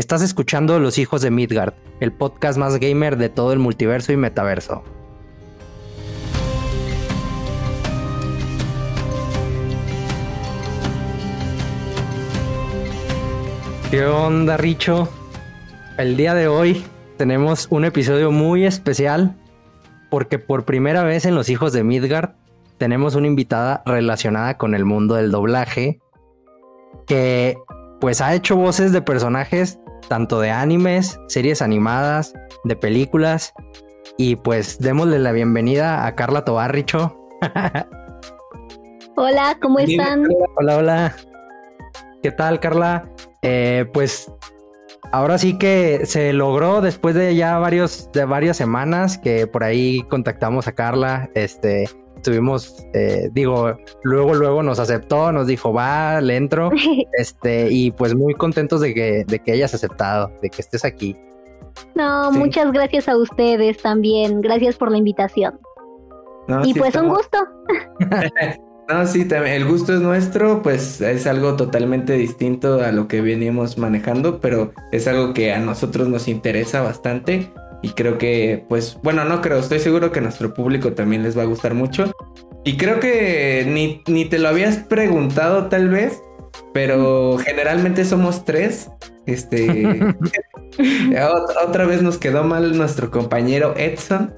Estás escuchando Los Hijos de Midgard, el podcast más gamer de todo el multiverso y metaverso. ¿Qué onda, Richo? El día de hoy tenemos un episodio muy especial porque por primera vez en Los Hijos de Midgard tenemos una invitada relacionada con el mundo del doblaje que pues ha hecho voces de personajes tanto de animes, series animadas, de películas y pues démosle la bienvenida a Carla Tobarricho. hola, ¿cómo están? Hola, hola. ¿Qué tal, Carla? Eh, pues ahora sí que se logró después de ya varios de varias semanas que por ahí contactamos a Carla, este estuvimos, eh, digo, luego, luego nos aceptó, nos dijo, va, le entro, este, y pues muy contentos de que, de que hayas aceptado, de que estés aquí. No, muchas gracias a ustedes también, gracias por la invitación. y pues un gusto. no, sí, también, el gusto es nuestro, pues es algo totalmente distinto a lo que venimos manejando, pero es algo que a nosotros nos interesa bastante y creo que, pues, bueno, no creo, estoy seguro que a nuestro público también les va a gustar mucho. Y creo que ni, ni te lo habías preguntado tal vez, pero generalmente somos tres. Este, otra vez nos quedó mal nuestro compañero Edson.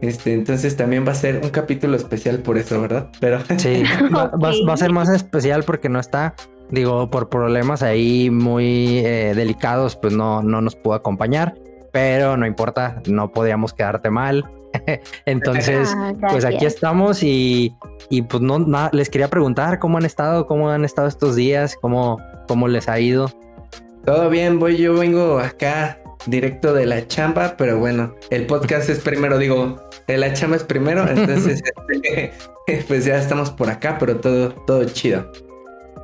Este, entonces también va a ser un capítulo especial por eso, ¿verdad? Pero sí, va, va, a ser más especial porque no está, digo, por problemas ahí muy eh, delicados, pues no, no nos pudo acompañar pero no importa, no podíamos quedarte mal. Entonces, ah, pues aquí estamos y, y pues no, les quería preguntar cómo han estado, cómo han estado estos días, cómo, cómo les ha ido. Todo bien, voy, yo vengo acá directo de la chamba, pero bueno, el podcast es primero, digo, la chamba es primero, entonces pues ya estamos por acá, pero todo, todo chido.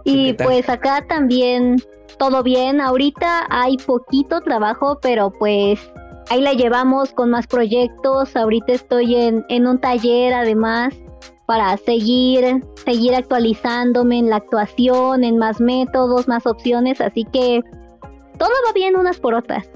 Y pues acá también todo bien. Ahorita hay poquito trabajo, pero pues ahí la llevamos con más proyectos. Ahorita estoy en, en un taller además para seguir, seguir actualizándome en la actuación, en más métodos, más opciones. Así que todo va bien unas por otras.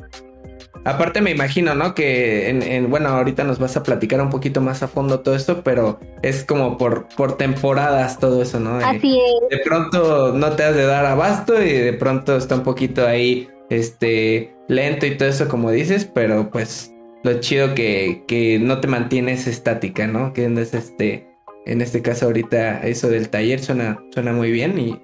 Aparte me imagino, ¿no? Que en, bueno, ahorita nos vas a platicar un poquito más a fondo todo esto, pero es como por, por temporadas todo eso, ¿no? Así es. De pronto no te has de dar abasto y de pronto está un poquito ahí, este, lento y todo eso como dices, pero pues lo chido que, que no te mantienes estática, ¿no? Que es este, en este caso ahorita eso del taller suena, suena muy bien y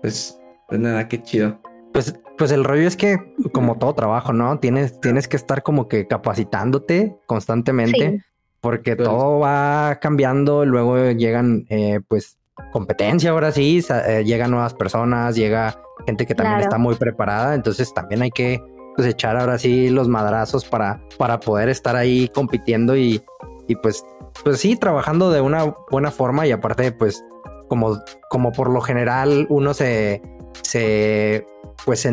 pues, pues nada, qué chido. Pues, pues el rollo es que, como todo trabajo, ¿no? Tienes, tienes que estar como que capacitándote constantemente, porque todo va cambiando, luego llegan, eh, pues, competencia ahora sí, eh, llegan nuevas personas, llega gente que también está muy preparada, entonces también hay que pues, echar ahora sí los madrazos para, para poder estar ahí compitiendo y, y pues, pues sí, trabajando de una buena forma y aparte, pues, como, como por lo general uno se, se pues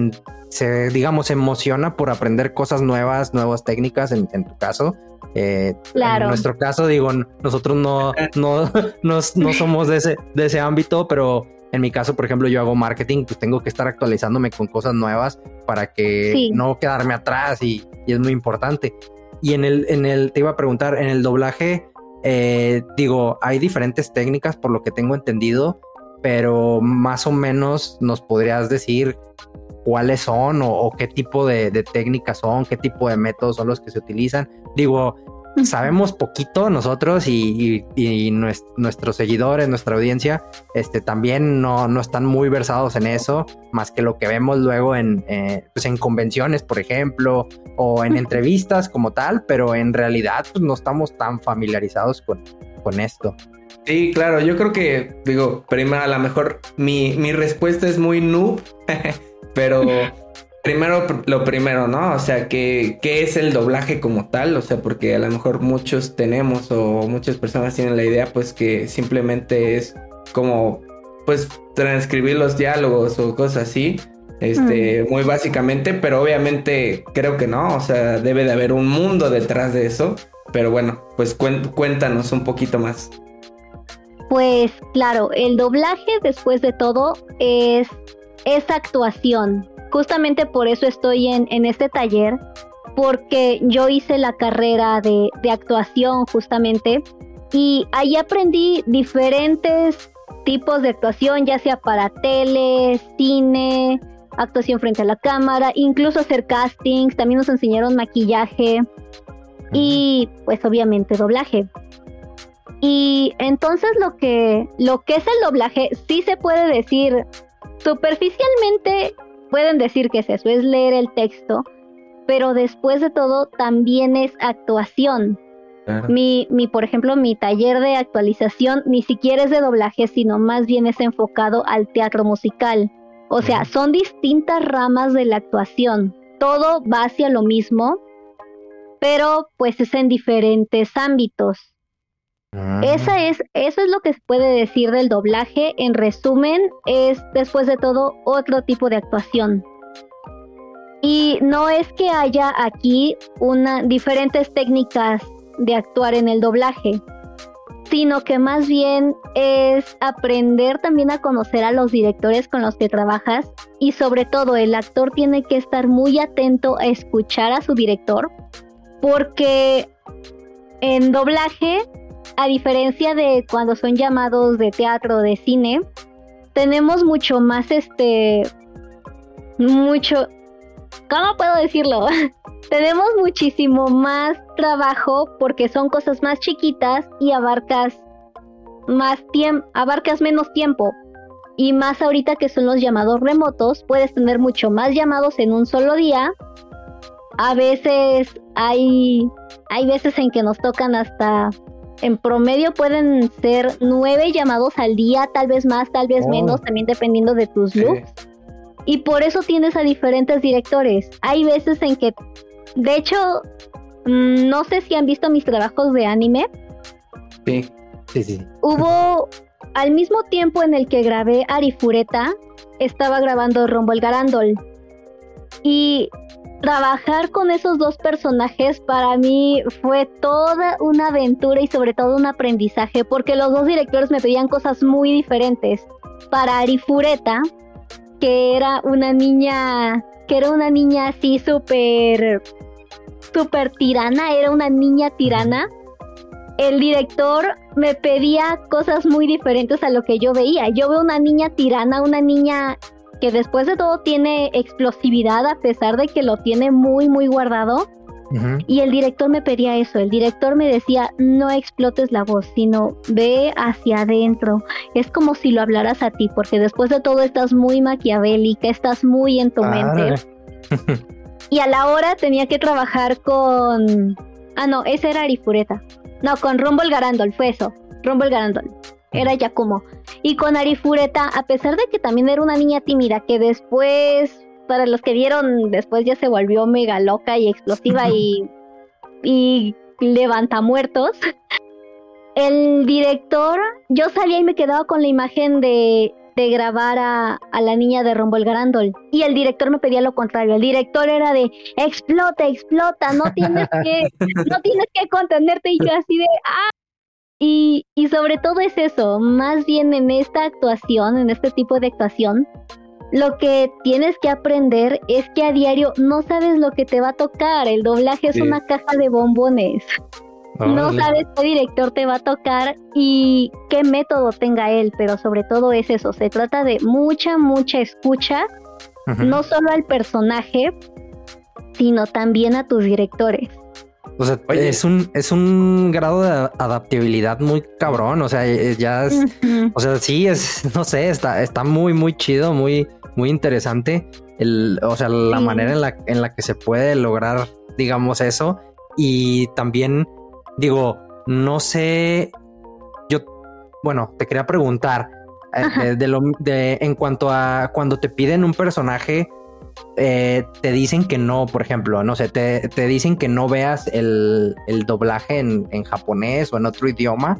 se, digamos, emociona por aprender cosas nuevas, nuevas técnicas en, tu caso. Eh, claro. En nuestro caso, digo, nosotros no, no, no, somos de ese, de ese ámbito, pero en mi caso, por ejemplo, yo hago marketing, pues tengo que estar actualizándome con cosas nuevas para que no quedarme atrás y, es muy importante. Y en el, en el, te iba a preguntar, en el doblaje, eh, digo, hay diferentes técnicas por lo que tengo entendido, pero más o menos nos podrías decir cuáles son o, qué tipo de, técnicas son, qué tipo de métodos son los que se utilizan. Digo, sabemos poquito nosotros y, nuestros seguidores, nuestra audiencia, este, también no, no, están muy versados en eso, más que lo que vemos luego en, eh, pues en convenciones, por ejemplo, o en entrevistas como tal, pero en realidad pues, no estamos tan familiarizados con, con esto. Sí, claro, yo creo que, digo, primero a lo mejor mi, mi respuesta es muy noob, pero primero lo primero, ¿no? O sea, ¿qué, ¿qué es el doblaje como tal? O sea, porque a lo mejor muchos tenemos o muchas personas tienen la idea, pues que simplemente es como, pues, transcribir los diálogos o cosas así. Este, muy básicamente, pero obviamente creo que no, o sea, debe de haber un mundo detrás de eso. Pero bueno, pues cuéntanos un poquito más. Pues claro, el doblaje después de todo es, es actuación. justamente por eso estoy en, en este taller, porque yo hice la carrera de, de actuación justamente y ahí aprendí diferentes tipos de actuación, ya sea para tele, cine, actuación frente a la cámara, incluso hacer castings, también nos enseñaron maquillaje y pues obviamente doblaje. Y entonces lo que lo que es el doblaje sí se puede decir superficialmente pueden decir que es eso, es leer el texto, pero después de todo también es actuación. Mi, mi, por ejemplo, mi taller de actualización ni siquiera es de doblaje, sino más bien es enfocado al teatro musical. O sea, son distintas ramas de la actuación. Todo va hacia lo mismo, pero pues es en diferentes ámbitos. Ah. Esa es, eso es lo que se puede decir del doblaje. En resumen, es después de todo otro tipo de actuación. Y no es que haya aquí diferentes técnicas de actuar en el doblaje, sino que más bien es aprender también a conocer a los directores con los que trabajas y sobre todo el actor tiene que estar muy atento a escuchar a su director porque en doblaje, a diferencia de cuando son llamados de teatro o de cine, tenemos mucho más este mucho ¿cómo puedo decirlo? tenemos muchísimo más trabajo porque son cosas más chiquitas y abarcas más tiempo, abarcas menos tiempo. Y más ahorita que son los llamados remotos, puedes tener mucho más llamados en un solo día. A veces hay, hay veces en que nos tocan hasta, en promedio pueden ser nueve llamados al día, tal vez más, tal vez oh. menos, también dependiendo de tus looks. Y por eso tienes a diferentes directores. Hay veces en que, de hecho, mm, no sé si han visto mis trabajos de anime. Sí, sí, sí. Hubo, al mismo tiempo en el que grabé Arifureta, estaba grabando Rumble Garandol. Y trabajar con esos dos personajes para mí fue toda una aventura y sobre todo un aprendizaje porque los dos directores me pedían cosas muy diferentes. Para Arifureta que era una niña, que era una niña así súper, súper tirana, era una niña tirana. El director me pedía cosas muy diferentes a lo que yo veía. Yo veo una niña tirana, una niña que después de todo tiene explosividad a pesar de que lo tiene muy, muy guardado y el director me pedía eso, el director me decía, no explotes la voz, sino ve hacia adentro. Es como si lo hablaras a ti, porque después de todo estás muy maquiavélica, estás muy en tu mente. y a la hora tenía que trabajar con... Ah, no, ese era Arifureta. No, con Rumble Garandol, fue eso. Rumble Garandol. Era Yakumo. Y con Arifureta, a pesar de que también era una niña tímida, que después para los que vieron, después ya se volvió mega loca y explosiva y, y levanta muertos. El director, yo salía y me quedaba con la imagen de, de grabar a, a, la niña de Rumble Garandol. Y el director me pedía lo contrario. El director era de explota, explota, no tienes que, no tienes que contenerte. Y yo así de ah. Y, y sobre todo es eso, más bien en esta actuación, en este tipo de actuación, lo que tienes que aprender es que a diario no sabes lo que te va a tocar. El doblaje es una caja de bombones. No sabes qué director te va a tocar y qué método tenga él, pero sobre todo es eso. Se trata de mucha, mucha escucha, no solo al personaje, sino también a tus directores. O sea, es un, es un grado de adaptabilidad muy cabrón. O sea, eh, ya es, o sea, sí es, no sé, está, está muy, muy chido, muy, muy interesante. El, o sea, la manera en la, en la que se puede lograr, digamos, eso. Y también, digo, no sé, yo, bueno, te quería preguntar eh, de, lo, de, en cuanto a cuando te piden un personaje, eh, te dicen que no, por ejemplo, no sé, te, te dicen que no veas el, el doblaje en, en, japonés o en otro idioma,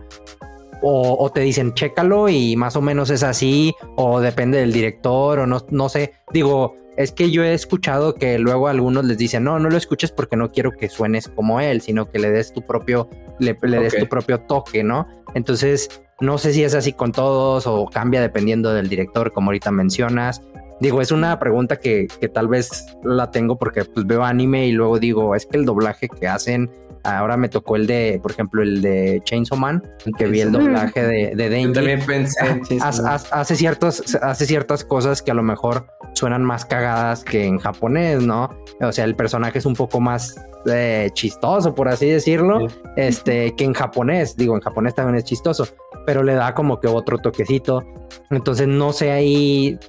o, te dicen chécalo y más o menos es así, o depende del director, o no, no sé. Digo, es que yo he escuchado que luego algunos les dicen, no, no lo escuches porque no quiero que suenes como él, sino que le des tu propio, le, des tu propio toque, ¿no? Entonces, no sé si es así con todos o cambia dependiendo del director, como ahorita mencionas. Digo, es una pregunta que, que tal vez la tengo porque pues veo anime y luego digo, es que el doblaje que hacen Ahora me tocó el de, por ejemplo, el de Chainsaw Man, que vi el doblaje de, de Denji. también pensé en hace, ciertos, hace ciertas cosas que a lo mejor suenan más cagadas que en japonés, ¿no? O sea, el personaje es un poco más eh, chistoso, por así decirlo, este, que en japonés. Digo, en japonés también es chistoso, pero le da como que otro toquecito. Entonces, no sé ahí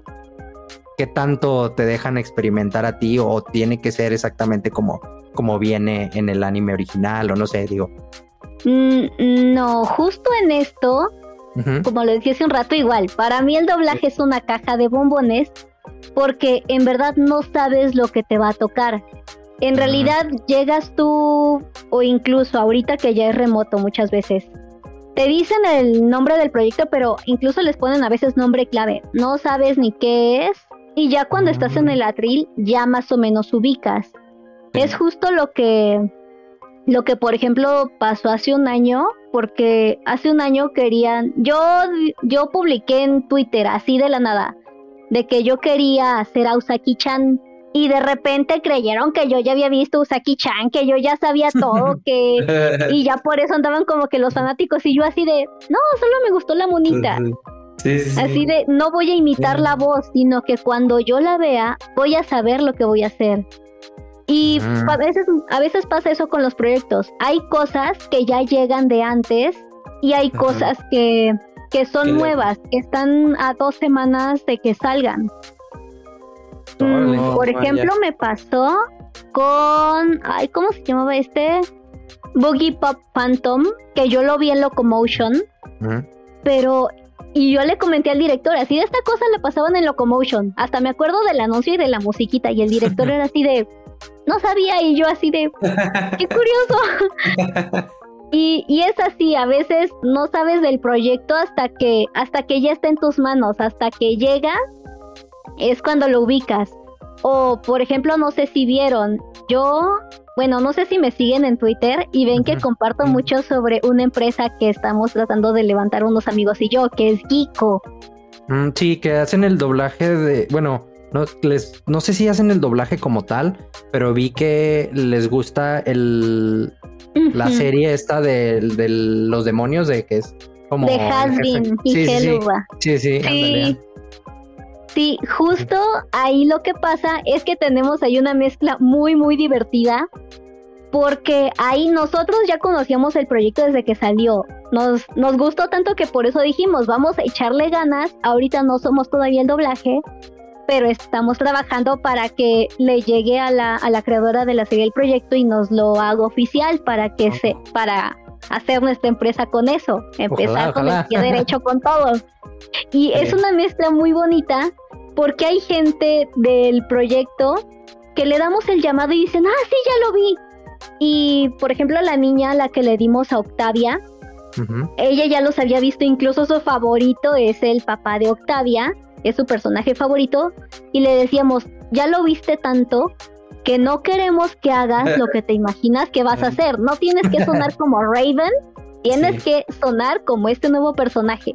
qué tanto te dejan experimentar a ti o tiene que ser exactamente como como viene en el anime original o no sé, digo. Mm, no, justo en esto, como lo decía hace un rato, igual, para mí el doblaje es una caja de bombones porque en verdad no sabes lo que te va a tocar. En realidad llegas tú, o incluso ahorita que ya es remoto muchas veces, te dicen el nombre del proyecto, pero incluso les ponen a veces nombre clave. No sabes ni qué es. Y ya cuando estás en el atril, ya más o menos ubicas. Es justo lo que, lo que por ejemplo pasó hace un año, porque hace un año querían, yo, yo publiqué en Twitter así de la nada, de que yo quería hacer a Usaki-chan. Y de repente creyeron que yo ya había visto Usaki-chan, que yo ya sabía todo, que y ya por eso andaban como que los fanáticos. Y yo así de, no, solo me gustó la monita. Así de, no voy a imitar la voz, sino que cuando yo la vea, voy a saber lo que voy a hacer. Y a, veces, a veces pasa eso con los proyectos. Hay cosas que ya llegan de antes y hay cosas que, que son nuevas, que están a dos semanas de que salgan. Mm, por ejemplo, me pasó con. Ay, ¿cómo se llamaba este? Boogie Pop Phantom, que yo lo vi en Locomotion. Pero. Y yo le comenté al director, así de esta cosa le pasaban en Locomotion. Hasta me acuerdo del anuncio y de la musiquita. Y el director era así de no sabía y yo así de, qué curioso. y, y es así, a veces no sabes del proyecto hasta que, hasta que ya está en tus manos, hasta que llega, es cuando lo ubicas. O, por ejemplo, no sé si vieron, yo, bueno, no sé si me siguen en Twitter y ven que comparto mucho sobre una empresa que estamos tratando de levantar unos amigos y yo, que es Geeko. Mm, sí, que hacen el doblaje de, bueno, no, les, no sé si hacen el doblaje como tal, pero vi que les gusta el la serie esta de, los demonios, de que es como. De Hasbin y sí, sí, sí, sí, sí, justo ahí lo que pasa es que tenemos ahí una mezcla muy, muy divertida. Porque ahí nosotros ya conocíamos el proyecto desde que salió. Nos, nos gustó tanto que por eso dijimos, vamos a echarle ganas. Ahorita no somos todavía el doblaje, pero estamos trabajando para que le llegue a la, a la creadora de la serie el proyecto y nos lo haga oficial para que se, para hacer nuestra empresa con eso, empezar con el pie derecho con todo. Y es una mezcla muy bonita porque hay gente del proyecto que le damos el llamado y dicen, ah, sí, ya lo vi. Y por ejemplo, la niña a la que le dimos a Octavia, ella ya los había visto, incluso su favorito es el papá de Octavia es su personaje favorito, y le decíamos, ya lo viste tanto que no queremos que hagas lo que te imaginas que vas a hacer. No tienes que sonar como Raven, tienes que sonar como este nuevo personaje.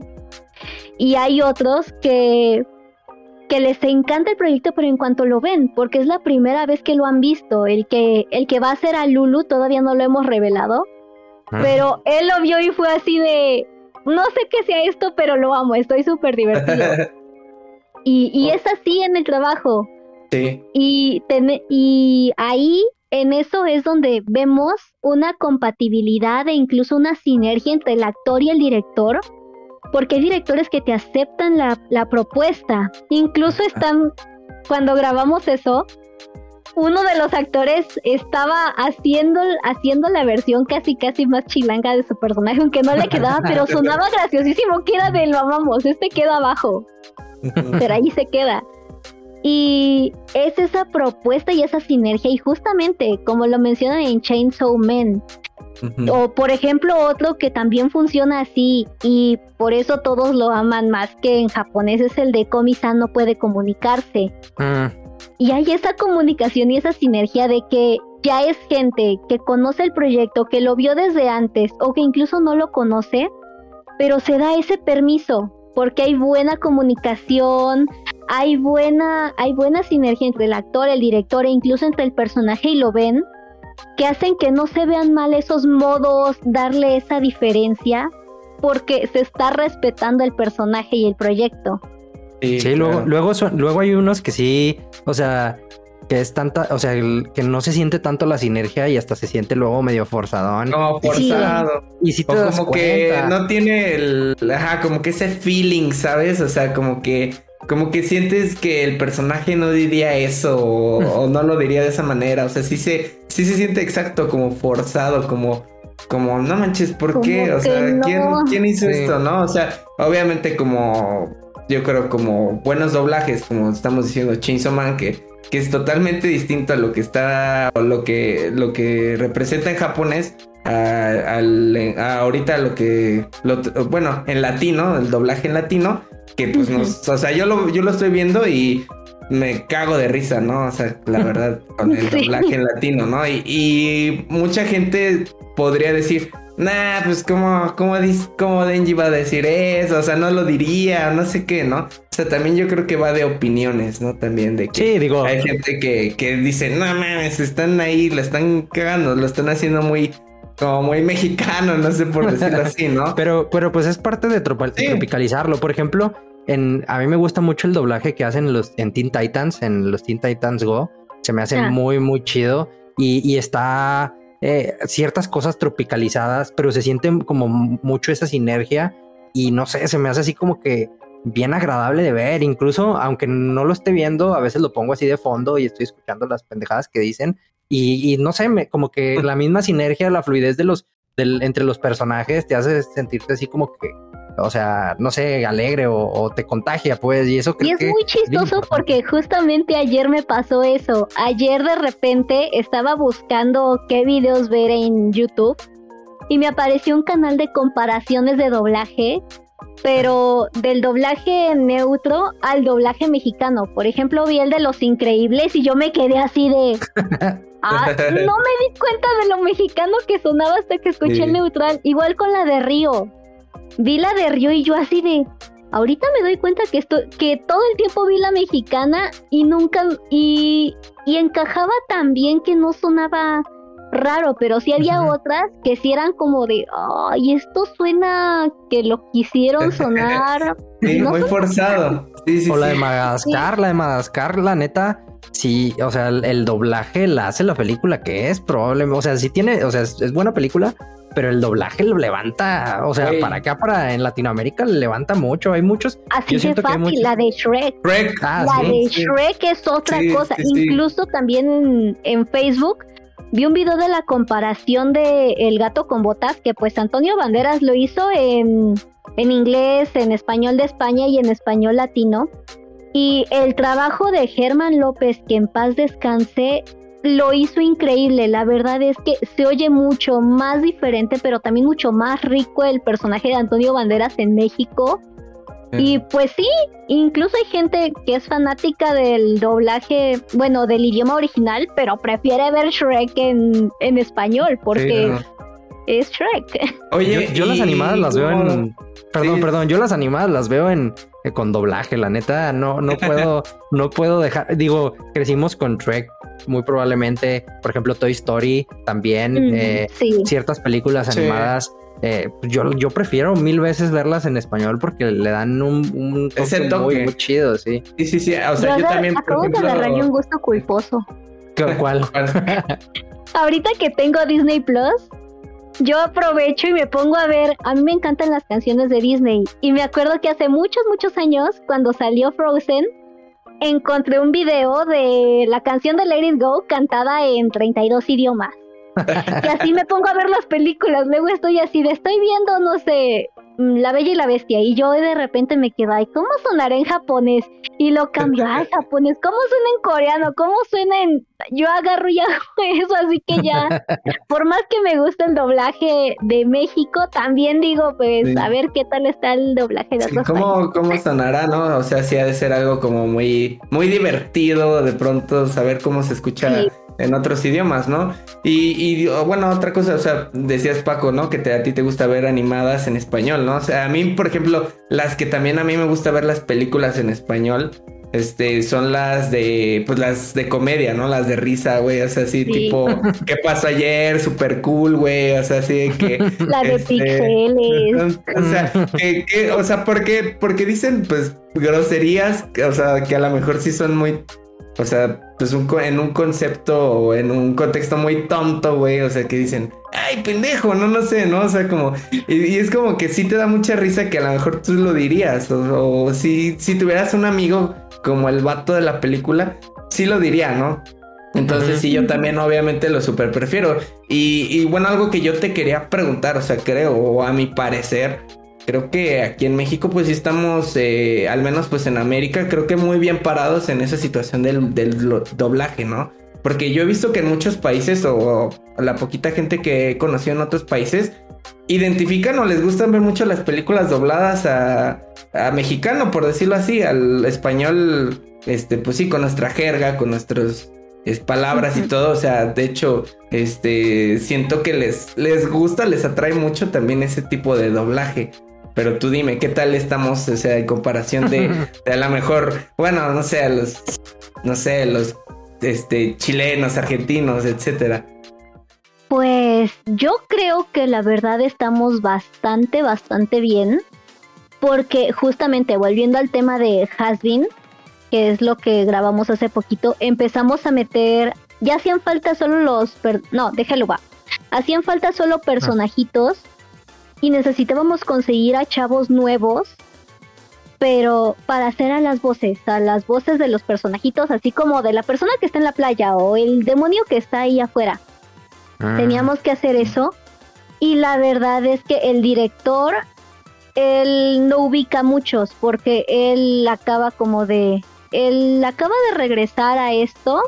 Y hay otros que, que les encanta el proyecto, pero en cuanto lo ven, porque es la primera vez que lo han visto, el que, el que va a ser a Lulu todavía no lo hemos revelado, pero él lo vio y fue así de, no sé qué sea esto, pero lo amo, estoy súper divertido. Y, oh. es así en el trabajo. Sí. Y, y ahí, en eso es donde vemos una compatibilidad e incluso una sinergia entre el actor y el director, porque hay directores que te aceptan la, la propuesta. Incluso están, cuando grabamos eso, uno de los actores estaba haciendo, haciendo la versión casi casi más chilanga de su personaje, aunque no le quedaba, pero sonaba graciosísimo, que era de lo amamos, este queda abajo pero ahí se queda. Y es esa propuesta y esa sinergia, y justamente como lo mencionan en Chainsaw Man, o por ejemplo otro que también funciona así, y por eso todos lo aman más que en japonés, es el de Komi-san no puede comunicarse. Mm. Y hay esa comunicación y esa sinergia de que ya es gente que conoce el proyecto, que lo vio desde antes o que incluso no lo conoce, pero se da ese permiso porque hay buena comunicación, hay buena, hay buena sinergia entre el actor, el director e incluso entre el personaje y lo ven, que hacen que no se vean mal esos modos, darle esa diferencia, porque se está respetando el personaje y el proyecto. Sí, luego, luego, luego hay unos que sí, o sea, que es tanta, o sea, que no se siente tanto la sinergia y hasta se siente luego medio forzadón. Como forzado. Y si te o como que no tiene el, ajá, como que ese feeling, ¿sabes? O sea, como que, como que sientes que el personaje no diría eso o, no lo diría de esa manera. O sea, sí se, sí se siente exacto, como forzado, como, como, no manches, ¿por qué? O sea, ¿quién, ¿quién hizo esto, no? O sea, obviamente como, yo creo como buenos doblajes, como estamos diciendo, Chainsaw Man, que que es totalmente distinto a lo que está, o lo que, lo que representa en japonés, a, ahorita lo que, bueno, en latino, el doblaje en latino, que pues nos, o sea, yo lo, yo lo estoy viendo y me cago de risa, ¿no? O sea, la verdad, con el doblaje en latino, ¿no? Y, y mucha gente podría decir, nah, pues como, como, como Denji va a decir eso, o sea, no lo diría, no sé qué, ¿no? O sea, también yo creo que va de opiniones, ¿no? También de que sí, digo, hay gente que, que dice, no mames, están ahí, la están cagando, lo están haciendo muy, como muy mexicano, no sé por decirlo así, ¿no? pero, pero pues es parte de tropicalizarlo. Por ejemplo, en, a mí me gusta mucho el doblaje que hacen los, en Teen Titans, en los Teen Titans Go. Se me hace muy, muy chido. Y, y está eh, ciertas cosas tropicalizadas, pero se siente como mucho esa sinergia y no sé, se me hace así como que bien agradable de ver, incluso aunque no lo esté viendo, a veces lo pongo así de fondo y estoy escuchando las pendejadas que dicen y, no sé, me, como que la misma sinergia, la fluidez de los, entre los personajes te hace sentirte así como que o sea, no sé, alegre o, te contagia, pues, y eso Y es muy chistoso porque justamente ayer me pasó eso. Ayer de repente estaba buscando qué videos ver en YouTube y me apareció un canal de comparaciones de doblaje, pero del doblaje neutro al doblaje mexicano. Por ejemplo, vi el de Los Increíbles y yo me quedé así de... Ah, no me di cuenta de lo mexicano que sonaba hasta que escuché el neutral. Igual con la de Río vi la de Río y yo así de, ahorita me doy cuenta que esto, que todo el tiempo vi la mexicana y nunca, y, y encajaba tan bien que no sonaba raro, pero sí había otras que sí eran como de, ay, esto suena que lo quisieron sonar. sí, muy forzado. o la de Madagascar, la de Madagascar, la neta, sí, o sea, el, doblaje la hace la película que es, probablemente, o sea, sí tiene, o sea, es buena película, pero el doblaje lo levanta, o sea, para acá, para en Latinoamérica, le levanta mucho. Hay muchos. Así de fácil, la de Shrek. Ah, la de Shrek es otra cosa. Incluso también en, Facebook vi un video de la comparación de El gato con botas, que pues Antonio Banderas lo hizo en, en inglés, en español de España y en español latino. Y el trabajo de Germán López, que en paz descanse, lo hizo increíble. La verdad es que se oye mucho más diferente, pero también mucho más rico el personaje de Antonio Banderas en México. Y pues sí, incluso hay gente que es fanática del doblaje, bueno, del idioma original, pero prefiere ver Shrek en, en español, porque es Shrek. Oye, yo, las animadas las veo en. Perdón, perdón, yo las animadas las veo en con doblaje, la neta, no, no puedo, no puedo dejar, digo, crecimos con Shrek muy probablemente, por ejemplo, Toy Story también, eh, ciertas películas animadas. Eh, yo, yo prefiero mil veces verlas en español porque le dan un, un toque, Muy, chido, sí. Sí, sí, sí. O sea, yo, también. Acabo de agarrarle un gusto culposo. ¿Cuál? Ahorita que tengo Disney Plus, yo aprovecho y me pongo a ver. A mí me encantan las canciones de Disney. Y me acuerdo que hace muchos, muchos años, cuando salió Frozen, encontré un video de la canción de Let It Go cantada en 32 idiomas. y así me pongo a ver las películas. Luego estoy así de, estoy viendo, no sé, mm, La Bella y la Bestia. Y yo de repente me quedo, ay, ¿cómo sonará en japonés? Y lo cambio, ay, japonés, ¿cómo suena en coreano? ¿Cómo suena en...? Yo agarro y hago eso, así que ya, por más que me guste el doblaje de México, también digo, pues, a ver qué tal está el doblaje de sí, ¿cómo, ¿Cómo sonará, no? O sea, sí ha de ser algo como muy, muy divertido de pronto saber cómo se escucha en otros idiomas, ¿no? Y, bueno, otra cosa, o sea, decías Paco, ¿no? Que te, a ti te gusta ver animadas en español, ¿no? O sea, a mí, por ejemplo, las que también a mí me gusta ver las películas en español, este, son las de, pues las de comedia, ¿no? Las de risa, güey, o sea, así tipo, ¿qué pasó ayer? Super cool, güey, o sea, así de que... La de este, pixeles. O sea, que, o sea, porque, porque dicen, pues, groserías, o sea, que a lo mejor sí son muy o sea, pues un, en un concepto o en un contexto muy tonto, güey. O sea, que dicen, ay, pendejo, no, no sé, ¿no? O sea, como, y, es como que sí te da mucha risa que a lo mejor tú lo dirías. O, si, si tuvieras un amigo como el vato de la película, sí lo diría, ¿no? Entonces sí, yo también obviamente lo super prefiero. Y, y, bueno, algo que yo te quería preguntar, o sea, creo, o a mi parecer, creo que aquí en México pues sí estamos, eh, al menos pues en América, creo que muy bien parados en esa situación del, doblaje, ¿no? Porque yo he visto que en muchos países o, la poquita gente que he conocido en otros países identifican o les gustan ver mucho las películas dobladas a, a mexicano, por decirlo así, al español, este, pues sí, con nuestra jerga, con nuestras palabras y todo, o sea, de hecho, este, siento que les, les gusta, les atrae mucho también ese tipo de doblaje. Pero tú dime, ¿qué tal estamos, o sea, en comparación de, a lo mejor, bueno, no sé, a los, no sé, los este, chilenos, argentinos, etcétera? Pues yo creo que la verdad estamos bastante, bastante bien. Porque justamente volviendo al tema de Hasbin, que es lo que grabamos hace poquito, empezamos a meter, ya hacían falta solo los, no, déjalo va, hacían falta solo personajitos y necesitábamos conseguir a chavos nuevos, pero para hacer a las voces, a las voces de los personajitos, así como de la persona que está en la playa o el demonio que está ahí afuera. Ah. Teníamos que hacer eso y la verdad es que el director, él no ubica muchos porque él acaba como de, él acaba de regresar a esto.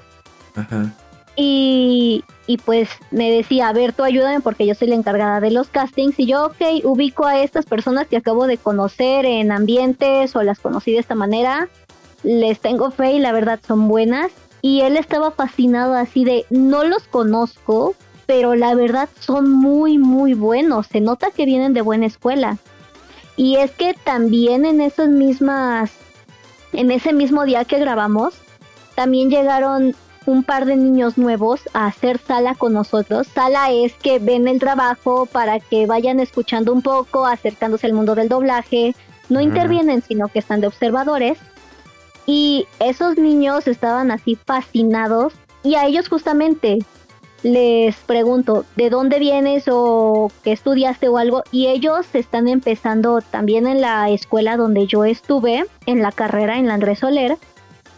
Ajá. Y, y pues me decía, a ver, tú ayúdame porque yo soy la encargada de los castings. Y yo, ok, ubico a estas personas que acabo de conocer en ambientes o las conocí de esta manera. Les tengo fe y la verdad son buenas. Y él estaba fascinado así de, no los conozco, pero la verdad son muy, muy buenos. Se nota que vienen de buena escuela. Y es que también en esas mismas, en ese mismo día que grabamos, también llegaron un par de niños nuevos a hacer sala con nosotros. Sala es que ven el trabajo para que vayan escuchando un poco, acercándose al mundo del doblaje. No intervienen, sino que están de observadores. Y esos niños estaban así fascinados. Y a ellos justamente les pregunto, ¿de dónde vienes o qué estudiaste o algo? Y ellos están empezando también en la escuela donde yo estuve, en la carrera en la Andrés Soler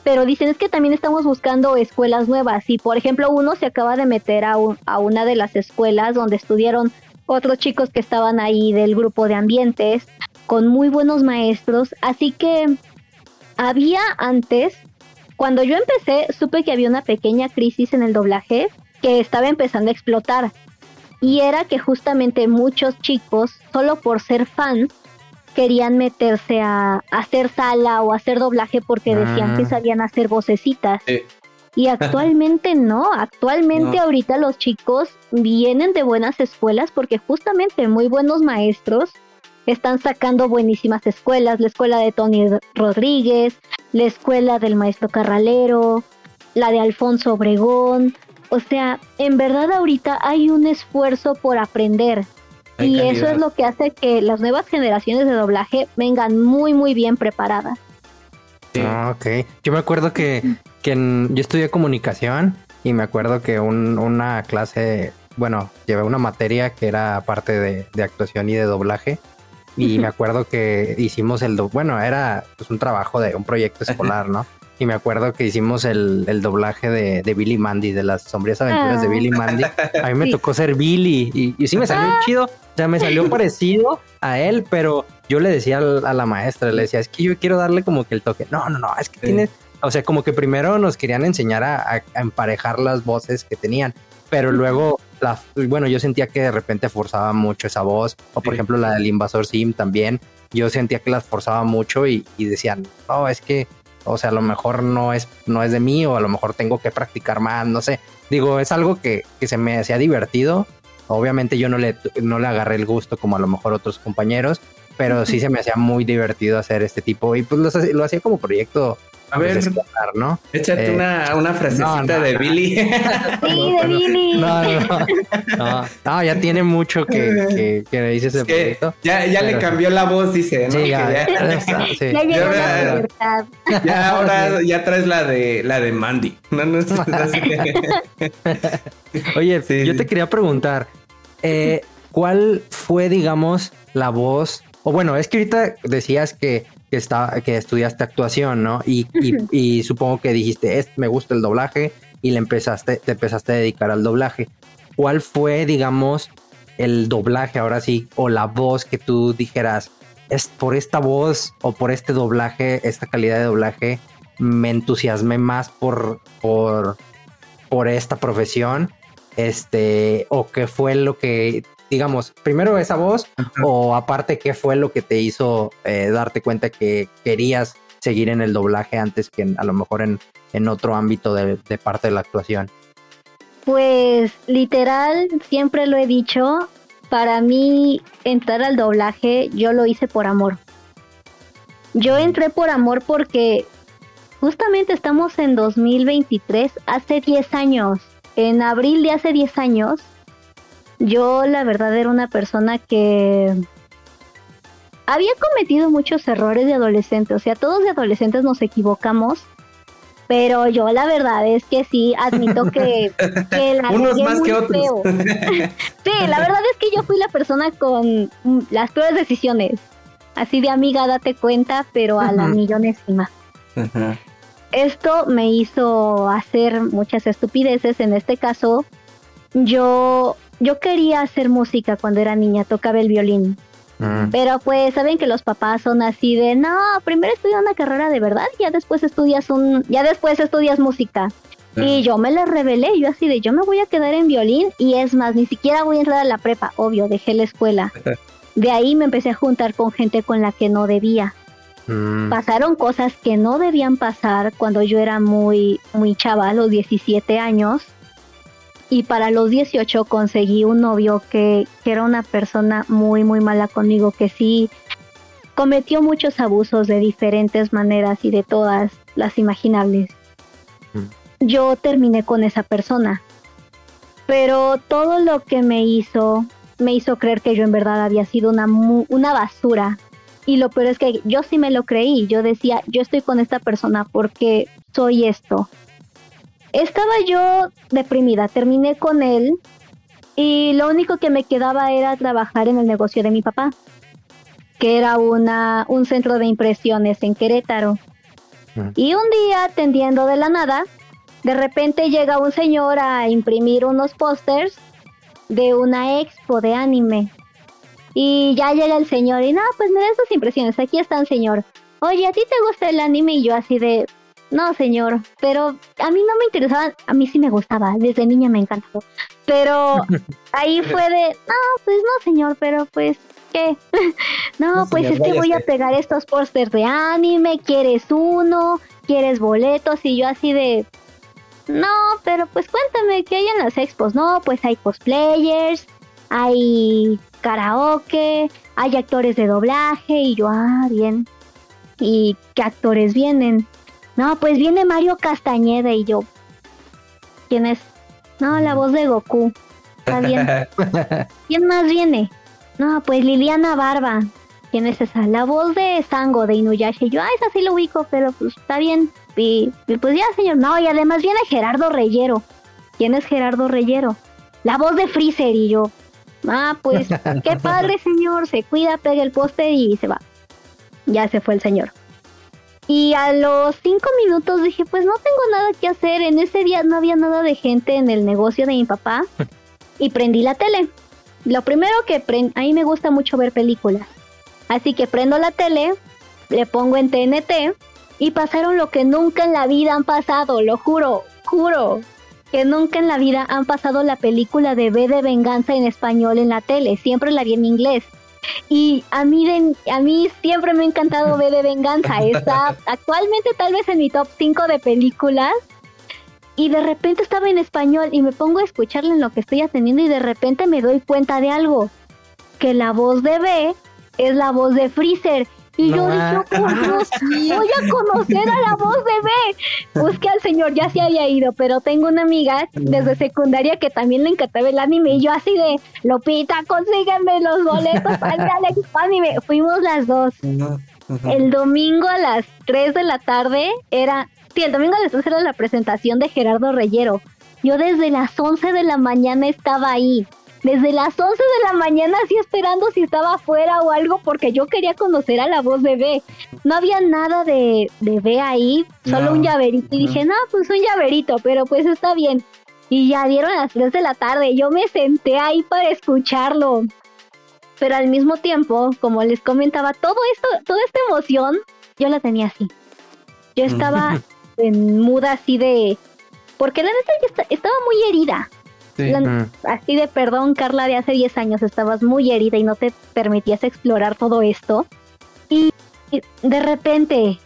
pero dicen es que también estamos buscando escuelas nuevas y por ejemplo uno se acaba de meter a, a una de las escuelas donde estudiaron otros chicos que estaban ahí del grupo de ambientes con muy buenos maestros, así que había antes, cuando yo empecé, supe que había una pequeña crisis en el doblaje que estaba empezando a explotar. Y era que justamente muchos chicos, solo por ser fans, querían meterse a, hacer sala o hacer doblaje porque decían que ah. sabían hacer vocecitas. Y actualmente no, actualmente ahorita los chicos vienen de buenas escuelas porque justamente muy buenos maestros están sacando buenísimas escuelas, la escuela de Tony Rodríguez, la escuela del maestro Carralero, la de Alfonso Obregón, o sea, en verdad ahorita hay un esfuerzo por aprender y eso es lo que hace que las nuevas generaciones de doblaje vengan muy, muy bien preparadas. Ah, ok. Yo me acuerdo que, que yo estudié comunicación y me acuerdo que una clase, bueno, llevé una materia que era parte de, actuación y de doblaje. Y me acuerdo que hicimos el, bueno, era pues un trabajo de un proyecto escolar, ¿no? Y me acuerdo que hicimos el, doblaje de, Billy Mandy, de las sombrías aventuras de ah. Billy Mandy. A mí me tocó ser Billy y, sí me salió ah. chido. O sea, me salió parecido a él, pero yo le decía a la maestra, le decía, es que yo quiero darle como que el toque. No, no, no, es que tienes... O sea, como que primero nos querían enseñar a, emparejar las voces que tenían, pero luego, la, bueno, yo sentía que de repente forzaba mucho esa voz, o por ejemplo la del invasor Sim también, yo sentía que las forzaba mucho y, y decían, no, es que o sea, a lo mejor no es, no es de mí o a lo mejor tengo que practicar más, no sé. Digo, es algo que, se me hacía divertido. Obviamente yo no le, no le agarré el gusto como a lo mejor otros compañeros, pero sí se me hacía muy divertido hacer este tipo y pues lo, hacía como proyecto a ver, ¿no? Échate eh, una, una frasecita de Billy. Sí, de Billy. No, no, no, ya tiene mucho que, que, dice ese proyecto. Ya, ya le cambió la voz, dice, ¿no? Sí, ya, ya, sí. ya llegó la libertad. Ya ahora ya traes la de la de Mandy. No, no, Oye, yo te quería preguntar, eh, ¿cuál fue, digamos, la voz? O bueno, es que ahorita decías que que, está, que estudiaste actuación, ¿no? Y, y, supongo que dijiste, me gusta el doblaje y le empezaste, te empezaste a dedicar al doblaje. ¿Cuál fue, digamos, el doblaje ahora sí, o la voz que tú dijeras, es por esta voz o por este doblaje, esta calidad de doblaje, me entusiasmé más por, por, por esta profesión? Este, o qué fue lo que digamos, primero esa voz o aparte qué fue lo que te hizo eh, darte cuenta que querías seguir en el doblaje antes que a lo mejor en, en otro ámbito de, parte de la actuación? Pues literal, siempre lo he dicho, para mí entrar al doblaje yo lo hice por amor. Yo entré por amor porque justamente estamos en 2023, hace 10 años, en abril de hace 10 años, yo la verdad era una persona que había cometido muchos errores de adolescente, o sea, todos de adolescentes nos equivocamos, pero yo la verdad es que sí admito que, la unos más que otros. sí, la verdad es que yo fui la persona con las peores decisiones. Así de amiga, date cuenta, pero a la millonésima. Esto me hizo hacer muchas estupideces. En este caso, yo yo quería hacer música cuando era niña, tocaba el violín. Mm. Pero pues saben que los papás son así de, no, primero estudia una carrera de verdad, ya después estudias un, ya después estudias música. Y yo me la revelé, yo así de, yo me voy a quedar en violín y es más, ni siquiera voy a entrar a la prepa, obvio, dejé la escuela. De ahí me empecé a juntar con gente con la que no debía. Mm. Pasaron cosas que no debían pasar cuando yo era muy, muy chava, los 17 años y para los 18 conseguí un novio que, era una persona muy, muy mala conmigo, que sí cometió muchos abusos de diferentes maneras y de todas las imaginables. Mm. Yo terminé con esa persona, pero todo lo que me hizo, me hizo creer que yo en verdad había sido una, una basura. Y lo peor es que yo sí me lo creí, yo decía, yo estoy con esta persona porque soy esto, estaba yo deprimida, terminé con él y lo único que me quedaba era trabajar en el negocio de mi papá, que era una, un centro de impresiones en Querétaro. Y un día, atendiendo de la nada, de repente llega un señor a imprimir unos pósters de una expo de anime. Y ya llega el señor y no, pues mira esas impresiones, aquí están señor. Oye, ¿a ti te gusta el anime? Y yo así de, no, señor, pero a mí no me interesaba, a mí sí me gustaba, desde niña me encantó. Pero ahí fue de, no, pues no, señor, pero pues, ¿qué? no, pues es que voy a pegar estos pósters de anime, ¿quieres uno? ¿Quieres boletos? Y yo así de, no, pero pues cuéntame, ¿qué hay en las expos? No, pues hay cosplayers, hay karaoke, hay actores de doblaje, y yo, ah, bien. ¿Y qué actores vienen? No, pues viene Mario Castañeda y yo. ¿Quién es? No, la voz de Goku. Está bien. ¿Quién más viene? No, pues Liliana Barba. ¿Quién es esa? La voz de Sango de Inuyasha. Y yo, ah, esa sí lo ubico, pero pues está bien. Y, pues ya, señor. No, y además viene Gerardo Reyero. ¿Quién es Gerardo Reyero? La voz de Freezer. Y yo, ah, pues qué padre, señor. Se cuida, pega el póster y se va. Ya se fue el señor. Y a los cinco minutos dije, pues no tengo nada que hacer. En ese día no había nada de gente en el negocio de mi papá. Y prendí la tele. Lo primero que prendo, a mí me gusta mucho ver películas. Así que prendo la tele, le pongo en TNT y pasaron lo que nunca en la vida han pasado, lo juro, juro. Que nunca en la vida han pasado la película de B de Venganza en español en la tele. Siempre la vi en inglés. Y a mí, a mí siempre me ha encantado ver de Venganza. Está actualmente tal vez en mi top 5 de películas. Y de repente estaba en español y me pongo a escucharle en lo que estoy atendiendo y de repente me doy cuenta de algo. Que la voz de B es la voz de Freezer. Y yo dije, voy a conocer a la voz de B. Busqué al señor, ya se había ido, pero tengo una amiga desde secundaria que también le encantaba el anime. Y yo así de, Lopita, consígueme los boletos para el anime. Fuimos las dos. El domingo a las 3 de la tarde era, sí, el domingo a las 3 era la presentación de Gerardo Reyero. Yo desde las 11 de la mañana estaba ahí desde las 11 de la mañana así esperando si estaba afuera o algo porque yo quería conocer a la voz de B. No había nada de, de B ahí, solo un llaverito. Y dije, no, pues un llaverito, pero pues está bien. Y ya dieron las 3 de la tarde. Yo me senté ahí para escucharlo. Pero al mismo tiempo, como les comentaba, todo esto, toda esta emoción, yo la tenía así. Yo estaba en muda así de... Porque la neta yo estaba muy herida así de perdón, Carla, de hace 10 años estabas muy herida y no te permitías explorar todo esto. Y de repente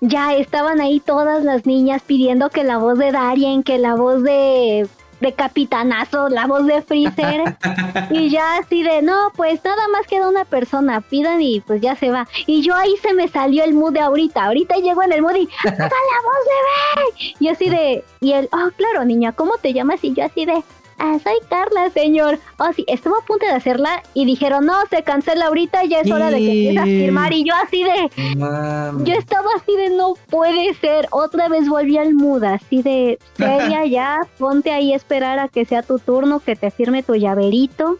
ya estaban ahí todas las niñas pidiendo que la voz de Darien, que la voz de, de Capitanazo, la voz de Freezer. y ya así de, no, pues nada más queda una persona, pidan y pues ya se va. Y yo ahí se me salió el mood de ahorita. Ahorita llego en el mood y, la voz de B! Y así de, y él, oh, claro, niña, ¿cómo te llamas? Y yo así de, ah, soy Carla, señor. Oh, sí, estuvo a punto de hacerla y dijeron, no, se cancela ahorita, ya es hora de que empieces a firmar. Y yo así de, yo estaba así de, no puede ser. Otra vez volví al muda, así de, seria ya, ponte ahí a esperar a que sea tu turno, que te firme tu llaverito.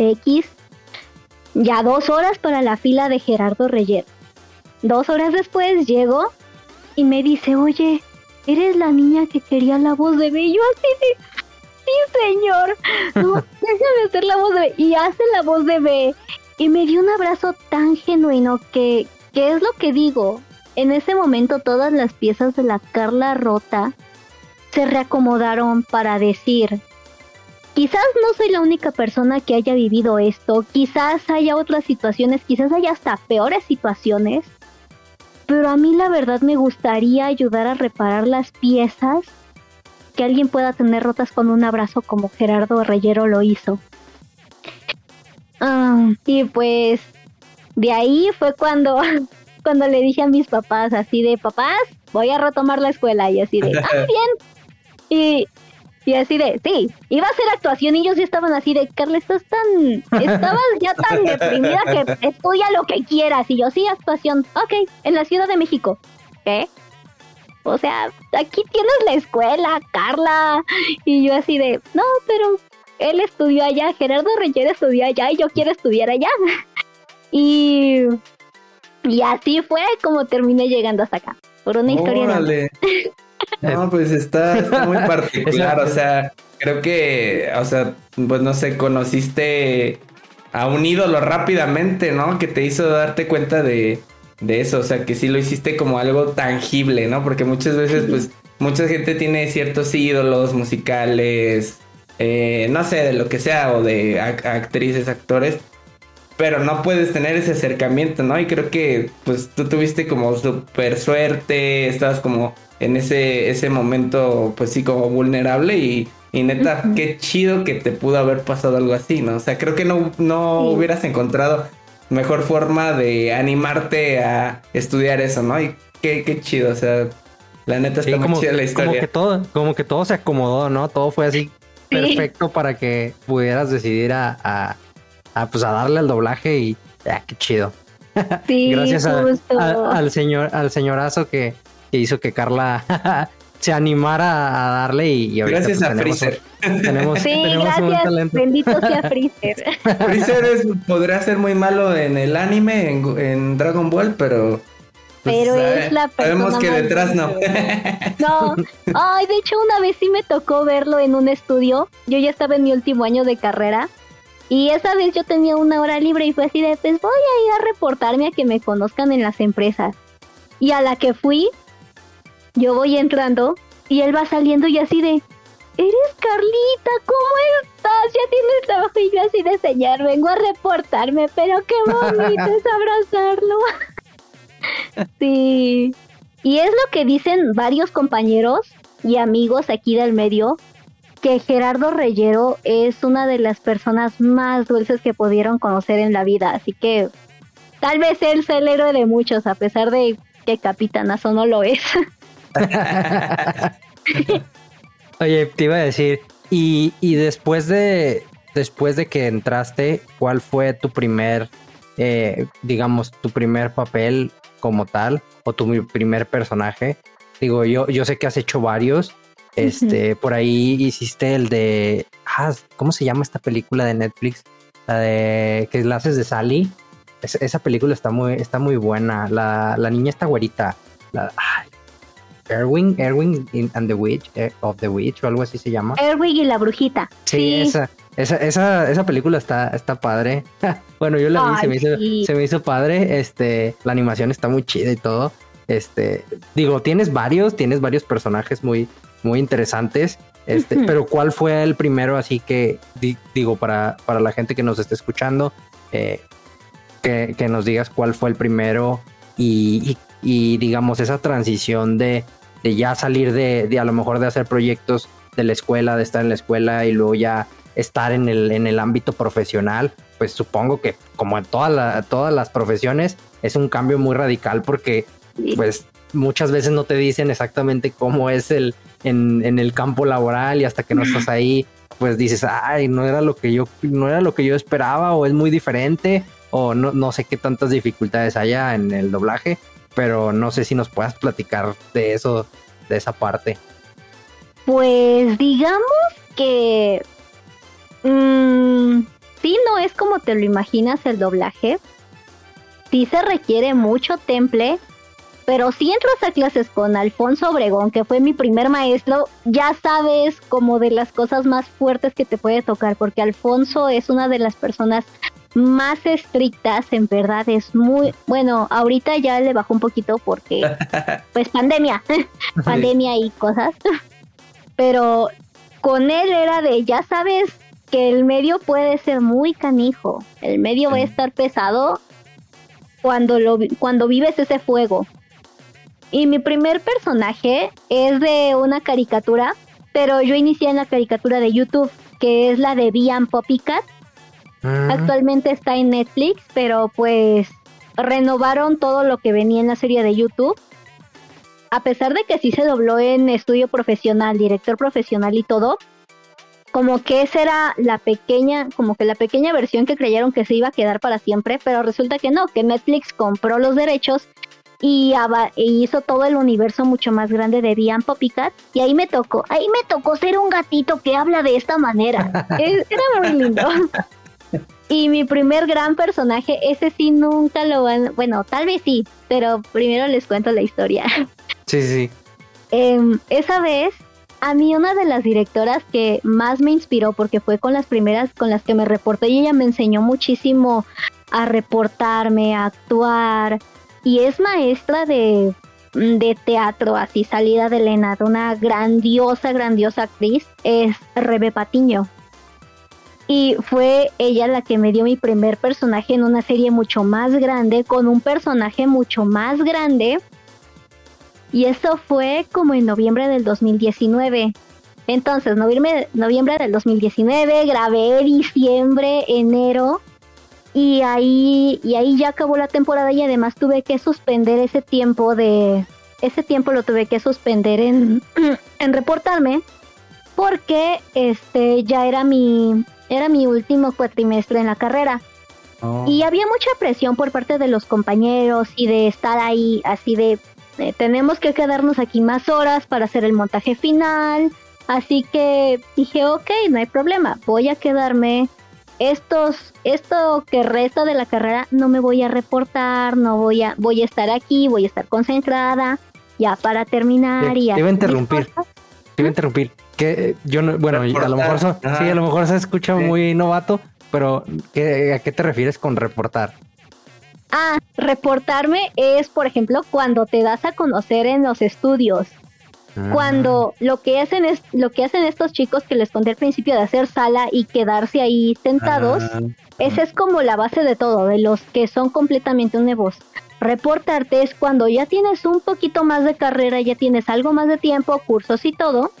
X. Ya dos horas para la fila de Gerardo Reyer. Dos horas después llego y me dice, oye, eres la niña que quería la voz de Bello. Así de, señor. No, déjame hacer la voz de B. Y hace la voz de B. Y me dio un abrazo tan genuino que, que es lo que digo. En ese momento todas las piezas de la Carla rota se reacomodaron para decir, quizás no soy la única persona que haya vivido esto, quizás haya otras situaciones, quizás haya hasta peores situaciones, pero a mí la verdad me gustaría ayudar a reparar las piezas que alguien pueda tener rotas con un abrazo como Gerardo Reyero lo hizo. Ah, y pues de ahí fue cuando, cuando le dije a mis papás así de papás, voy a retomar la escuela y así de, ah, bien. Y, y así de, sí, iba a hacer actuación y ellos ya estaban así de, Carla, estás tan, estabas ya tan deprimida que estudia lo que quieras. Y yo, sí, actuación, ok, en la Ciudad de México. ¿Qué? O sea, aquí tienes la escuela, Carla. Y yo así de, no, pero él estudió allá, Gerardo Reyer estudió allá y yo quiero estudiar allá. y, y así fue como terminé llegando hasta acá, por una historia. no, pues está, muy particular, o sea, creo que, o sea, pues no sé, conociste a un ídolo rápidamente, ¿no? Que te hizo darte cuenta de, de eso, o sea, que sí lo hiciste como algo tangible, ¿no? Porque muchas veces, pues, mucha gente tiene ciertos ídolos musicales, eh, no sé, de lo que sea, o de actrices, actores, pero no puedes tener ese acercamiento, ¿no? Y creo que, pues, tú tuviste como súper suerte, estabas como en ese, ese momento, pues sí, como vulnerable y, y neta, qué chido que te pudo haber pasado algo así, ¿no? O sea, creo que no, no hubieras encontrado mejor forma de animarte a estudiar eso, ¿no? Y qué, qué chido, o sea, la neta está muy chida la historia. Como que todo, como que todo se acomodó, ¿no? Todo fue así perfecto para que pudieras decidir a, a, pues a darle al doblaje y ya, qué chido. Sí, Gracias al señor, al señorazo que, que hizo que Carla se animara a darle y, Gracias pues, a Freezer. Tenemos, sí, gracias. Bendito sea Freezer. Freezer es, podría ser muy malo en el anime, en, Dragon Ball, pero. Pues, pero es la persona. Sabemos que detrás no. No. Ay, de hecho, una vez sí me tocó verlo en un estudio. Yo ya estaba en mi último año de carrera. Y esa vez yo tenía una hora libre y fue así de, pues voy a ir a reportarme a que me conozcan en las empresas. Y a la que fui, yo voy entrando y él va saliendo y así de, eres Carlita, ¿cómo estás? Ya tienes trabajo y yo así de señor, vengo a reportarme, pero qué bonito es abrazarlo. sí. Y es lo que dicen varios compañeros y amigos aquí del medio, que Gerardo Reyero es una de las personas más dulces que pudieron conocer en la vida. Así que tal vez él sea el héroe de muchos, a pesar de que Capitanazo no lo es. Oye, te iba a decir, y, y, después de después de que entraste, ¿cuál fue tu primer, eh, digamos, tu primer papel como tal o tu primer personaje? Digo, yo, yo sé que has hecho varios. Este, por ahí hiciste el de, ah, ¿cómo se llama esta película de Netflix? La de que la haces de Sally. esa película está muy, está muy buena. La, la niña está güerita. La, Erwin, Erwin and the Witch, eh, of the Witch o algo así se llama. Erwin y la brujita. Sí, esa, esa, esa, esa película está, está padre. bueno, yo la vi, se, me hizo, se me hizo padre. Este, la animación está muy chida y todo. Este, digo, tienes varios, tienes varios personajes muy, muy interesantes. Este, pero ¿cuál fue el primero? Así que digo, para, para la gente que nos está escuchando, eh, que, que, nos digas cuál fue el primero y, y digamos esa transición de de ya salir de, de, a lo mejor de hacer proyectos de la escuela, de estar en la escuela y luego ya estar en el, en el ámbito profesional, pues supongo que como en todas todas las profesiones es un cambio muy radical porque pues muchas veces no te dicen exactamente cómo es el en, en, el campo laboral y hasta que no estás ahí pues dices ay no era lo que yo no era lo que yo esperaba o es muy diferente o no, no sé qué tantas dificultades haya en el doblaje pero no sé si nos puedas platicar de eso, de esa parte. Pues digamos que mmm, sí no es como te lo imaginas el doblaje. Sí se requiere mucho temple, pero si entras a clases con Alfonso Obregón, que fue mi primer maestro, ya sabes como de las cosas más fuertes que te puede tocar, porque Alfonso es una de las personas más estrictas, en verdad es muy, bueno, ahorita ya le bajó un poquito porque, pues pandemia, pandemia y cosas, pero con él era de, ya sabes que el medio puede ser muy canijo, el medio va a estar pesado cuando, lo, cuando vives ese fuego. Y mi primer personaje es de una caricatura, pero yo inicié en la caricatura de YouTube, que es la de Bian Poppycat Actualmente está en Netflix, pero pues renovaron todo lo que venía en la serie de YouTube. A pesar de que sí se dobló en estudio profesional, director profesional y todo, como que esa era la pequeña, como que la pequeña versión que creyeron que se iba a quedar para siempre, pero resulta que no, que Netflix compró los derechos y, hizo todo el universo mucho más grande de Diane Poppycat y ahí me tocó, ahí me tocó ser un gatito que habla de esta manera. Era muy lindo. Y mi primer gran personaje, ese sí nunca lo van, bueno, tal vez sí, pero primero les cuento la historia. Sí, sí. Em, esa vez, a mí una de las directoras que más me inspiró, porque fue con las primeras con las que me reporté y ella me enseñó muchísimo a reportarme, a actuar, y es maestra de, de teatro, así salida de Lena, de una grandiosa, grandiosa actriz, es Rebe Patiño y fue ella la que me dio mi primer personaje en una serie mucho más grande, con un personaje mucho más grande. Y eso fue como en noviembre del 2019. Entonces, noviembre, noviembre del 2019, grabé diciembre, enero. Y ahí, y ahí ya acabó la temporada y además tuve que suspender ese tiempo de... Ese tiempo lo tuve que suspender en, en reportarme porque este ya era mi era mi último cuatrimestre en la carrera. Oh. Y había mucha presión por parte de los compañeros y de estar ahí así de, tenemos que quedarnos aquí más horas para hacer el montaje final. Así que dije, ok, no hay problema, voy a quedarme. Estos, esto que resta de la carrera no me voy a reportar, no voy a, voy a estar aquí, voy a estar concentrada, ya para terminar y Te iba a interrumpir, te iba a interrumpir que yo no, bueno, a lo mejor sí, a lo mejor se escucha muy novato, pero ¿qué, ¿a qué te refieres con reportar? Ah, reportarme es, por ejemplo, cuando te das a conocer en los estudios. Ah. Cuando lo que hacen es lo que hacen estos chicos que les conté al principio de hacer sala y quedarse ahí sentados, ah. esa es como la base de todo, de los que son completamente nuevos. Reportarte es cuando ya tienes un poquito más de carrera, ya tienes algo más de tiempo, cursos y todo,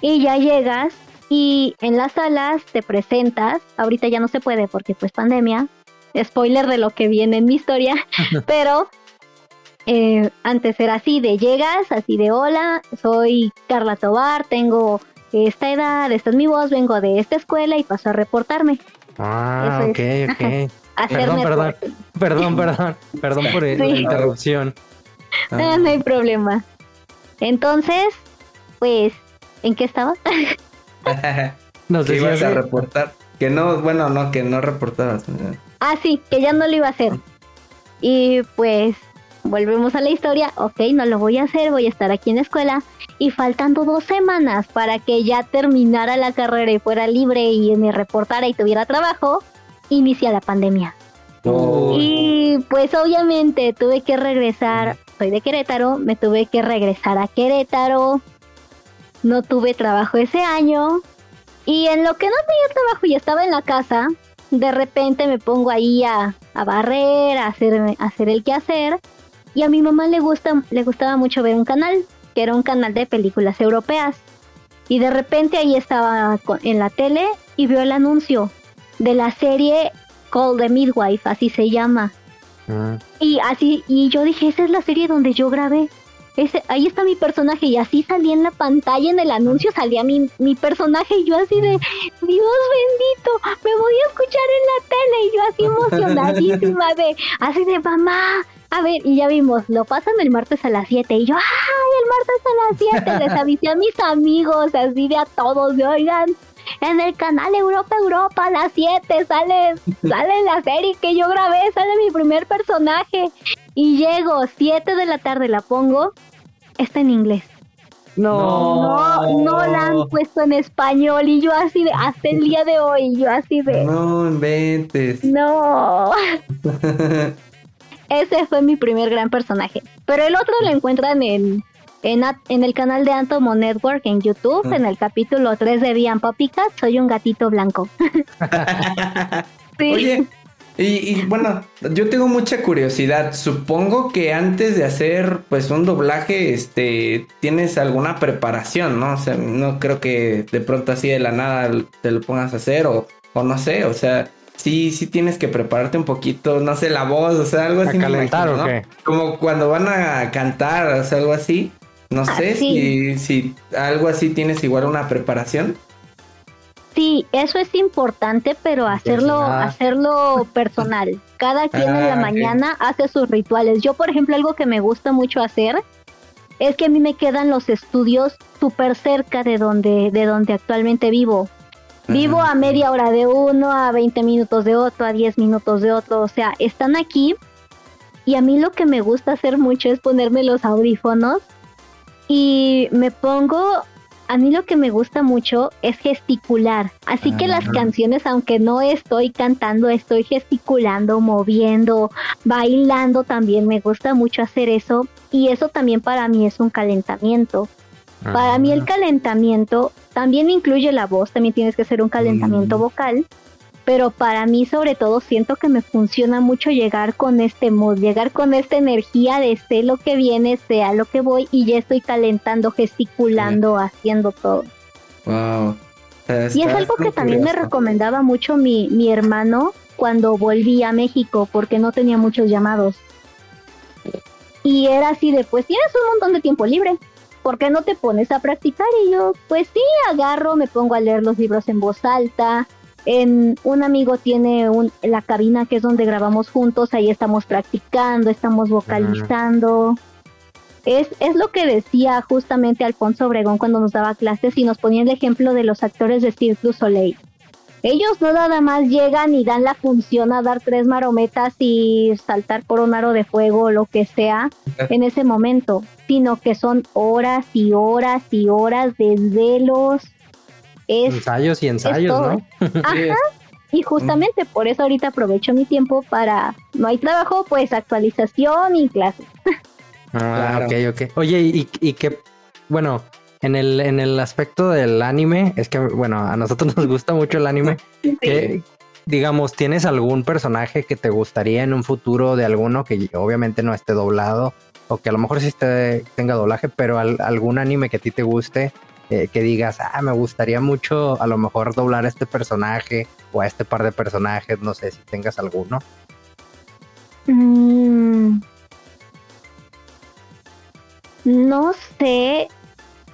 y ya llegas y en las salas te presentas, ahorita ya no se puede porque pues pandemia, spoiler de lo que viene en mi historia, pero eh, antes era así de llegas, así de hola, soy Carla Tobar, tengo esta edad, esta es mi voz, vengo de esta escuela y paso a reportarme. Ah, ok, ok. Perdón, perdón, perdón, perdón, perdón por la interrupción. Ah. No, hay problema. Entonces, pues, ¿en qué estaba? Nos ibas a reportar. Que no, bueno, no, que no reportabas. Ah, sí, que ya no lo iba a hacer. Y pues volvemos a la historia, ok, no lo voy a hacer, voy a estar aquí en la escuela. Y faltando dos semanas para que ya terminara la carrera y fuera libre y me reportara y tuviera trabajo, inicia la pandemia. Y pues obviamente tuve que regresar, soy de Querétaro, me tuve que regresar a Querétaro. No tuve trabajo ese año. Y en lo que no tenía trabajo y estaba en la casa, de repente me pongo ahí a, barrer, a hacer, a hacer el quehacer. Y a mi mamá le, gusta, le gustaba mucho ver un canal, que era un canal de películas europeas. Y de repente ahí estaba en la tele y vio el anuncio de la serie Call the Midwife, así se llama. Ah. Y así, y yo dije, esa es la serie donde yo grabé. Ese, ahí está mi personaje y así salía en la pantalla en el anuncio salía mi, mi personaje y yo así de Dios bendito me voy a escuchar en la tele y yo así emocionadísima de así de mamá a ver y ya vimos lo pasan el martes a las 7 y yo ay el martes a las 7 les avisé a mis amigos así de a todos de oigan en el canal Europa Europa a las 7 sale, sale la serie que yo grabé, sale mi primer personaje. Y llego, 7 de la tarde la pongo, está en inglés. No, no, no la han puesto en español y yo así de, hasta el día de hoy, yo así de... No inventes. No. Ese fue mi primer gran personaje. Pero el otro lo encuentran en en, el canal de Antomo Network en YouTube, en el capítulo 3 de Bian Popicat, soy un gatito blanco. sí. Oye, y, bueno, yo tengo mucha curiosidad. Supongo que antes de hacer pues un doblaje, este, tienes alguna preparación, ¿no? O sea, no creo que de pronto así de la nada te lo pongas a hacer o, o no sé, o sea, sí, sí tienes que prepararte un poquito, no sé, la voz, o sea, algo así. ¿A calentar o qué? Como cuando van a cantar, o sea, algo así. No ah, sé si, si algo así tienes igual una preparación. Sí, eso es importante, pero hacerlo, hacerlo personal. Cada quien en la ah, mañana hace sus rituales. Yo, por ejemplo, algo que me gusta mucho hacer es que a mí me quedan los estudios súper cerca de donde, de donde actualmente vivo. Vivo a media hora de uno, a 20 minutos de otro, a 10 minutos de otro. O sea, están aquí. Y a mí lo que me gusta hacer mucho es ponerme los audífonos y me pongo, a mí lo que me gusta mucho es gesticular, así que las canciones, aunque no estoy cantando, estoy gesticulando, moviendo, bailando también, me gusta mucho hacer eso. Y eso también para mí es un calentamiento. Para mí el calentamiento también incluye la voz, también tienes que hacer un calentamiento mm. vocal pero para mí sobre todo siento que me funciona mucho llegar con este mood, llegar con esta energía de sé lo que viene, sea lo que voy y ya estoy calentando, gesticulando, haciendo todo. Wow. y es algo que también me recomendaba mucho mi, mi hermano cuando volví a México porque no tenía muchos llamados. Y era así de, pues tienes un montón de tiempo libre, ¿por qué no te pones a practicar? Y yo, pues sí, agarro, me pongo a leer los libros en voz alta, en, un amigo tiene un, la cabina que es donde grabamos juntos, ahí estamos practicando, estamos vocalizando. Es, es lo que decía justamente Alfonso Obregón cuando nos daba clases y nos ponía el ejemplo de los actores de Cirque du Soleil. Ellos no nada más llegan y dan la función a dar tres marometas y saltar por un aro de fuego o lo que sea en ese momento, sino que son horas y horas y horas de desvelos, ensayos y ensayos, ¿no? Ajá. Y justamente por eso ahorita aprovecho mi tiempo para no hay trabajo, pues actualización y clases. Ah, ok, ok. Oye, y, y que, bueno, en el, en el aspecto del anime, es que, bueno, a nosotros nos gusta mucho el anime. Que, digamos, ¿tienes algún personaje que te gustaría en un futuro de alguno que obviamente no esté doblado o que a lo mejor sí esté, tenga doblaje, pero algún anime que a ti te guste eh, que digas, ah, me gustaría mucho a lo mejor doblar a este personaje o a este par de personajes, no sé si tengas alguno. Mm. no sé,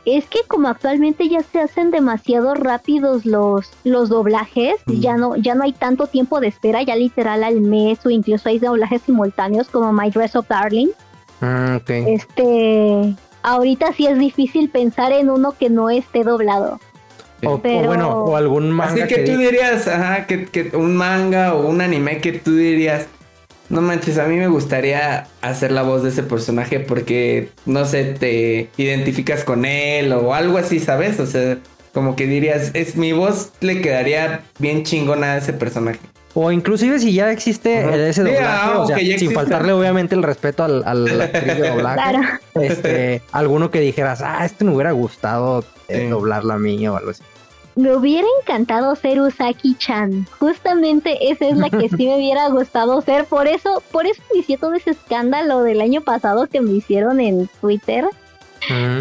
es que como actualmente ya se hacen demasiado rápidos los, los doblajes, ya no, ya no hay tanto tiempo de espera, ya literal al mes o incluso hay doblajes simultáneos como My Dress of Darling. Ah, este, ahorita sí es difícil pensar en uno que no esté doblado. O, bueno, o algún manga. Así que, tú dirías, ajá, que, que un manga o un anime que tú dirías, no manches, a mí me gustaría hacer la voz de ese personaje porque, no sé, te identificas con él o algo así, ¿sabes? O sea, como que dirías, es mi voz le quedaría bien chingona a ese personaje. O inclusive si ya existe ese doblaje, ah, o sea, sin faltarle obviamente el respeto al, al actriz de doblaje, este, alguno que dijeras, ah, este me hubiera gustado eh, doblarla a mí o algo así. Me hubiera encantado ser Usaki-chan. Justamente esa es la que sí me hubiera gustado ser. Por eso, por eso inicié todo ese escándalo del año pasado que me hicieron en Twitter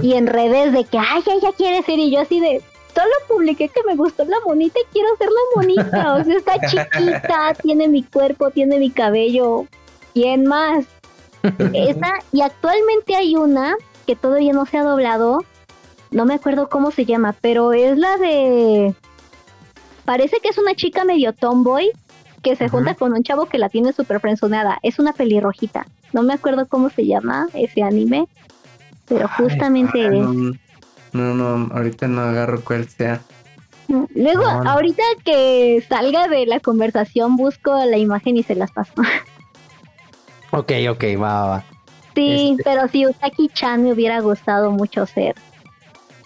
y en redes de que, ay, ella quiere ser. Y yo así de, solo publiqué que me gustó la monita y quiero ser la monita. O sea, está chiquita, tiene mi cuerpo, tiene mi cabello. ¿Quién más? Esa, y actualmente hay una que todavía no se ha doblado, no me acuerdo cómo se llama, pero es la de... Parece que es una chica medio tomboy que se junta con un chavo que la tiene súper frenzoneada. Es una pelirrojita. No me acuerdo cómo se llama ese anime, pero justamente es. No, no, ahorita no agarro cuál sea. Luego, ahorita que salga de la conversación, busco la imagen y se las paso. ok, ok, va, va. Sí, este pero si Usaki-chan me hubiera gustado mucho ser.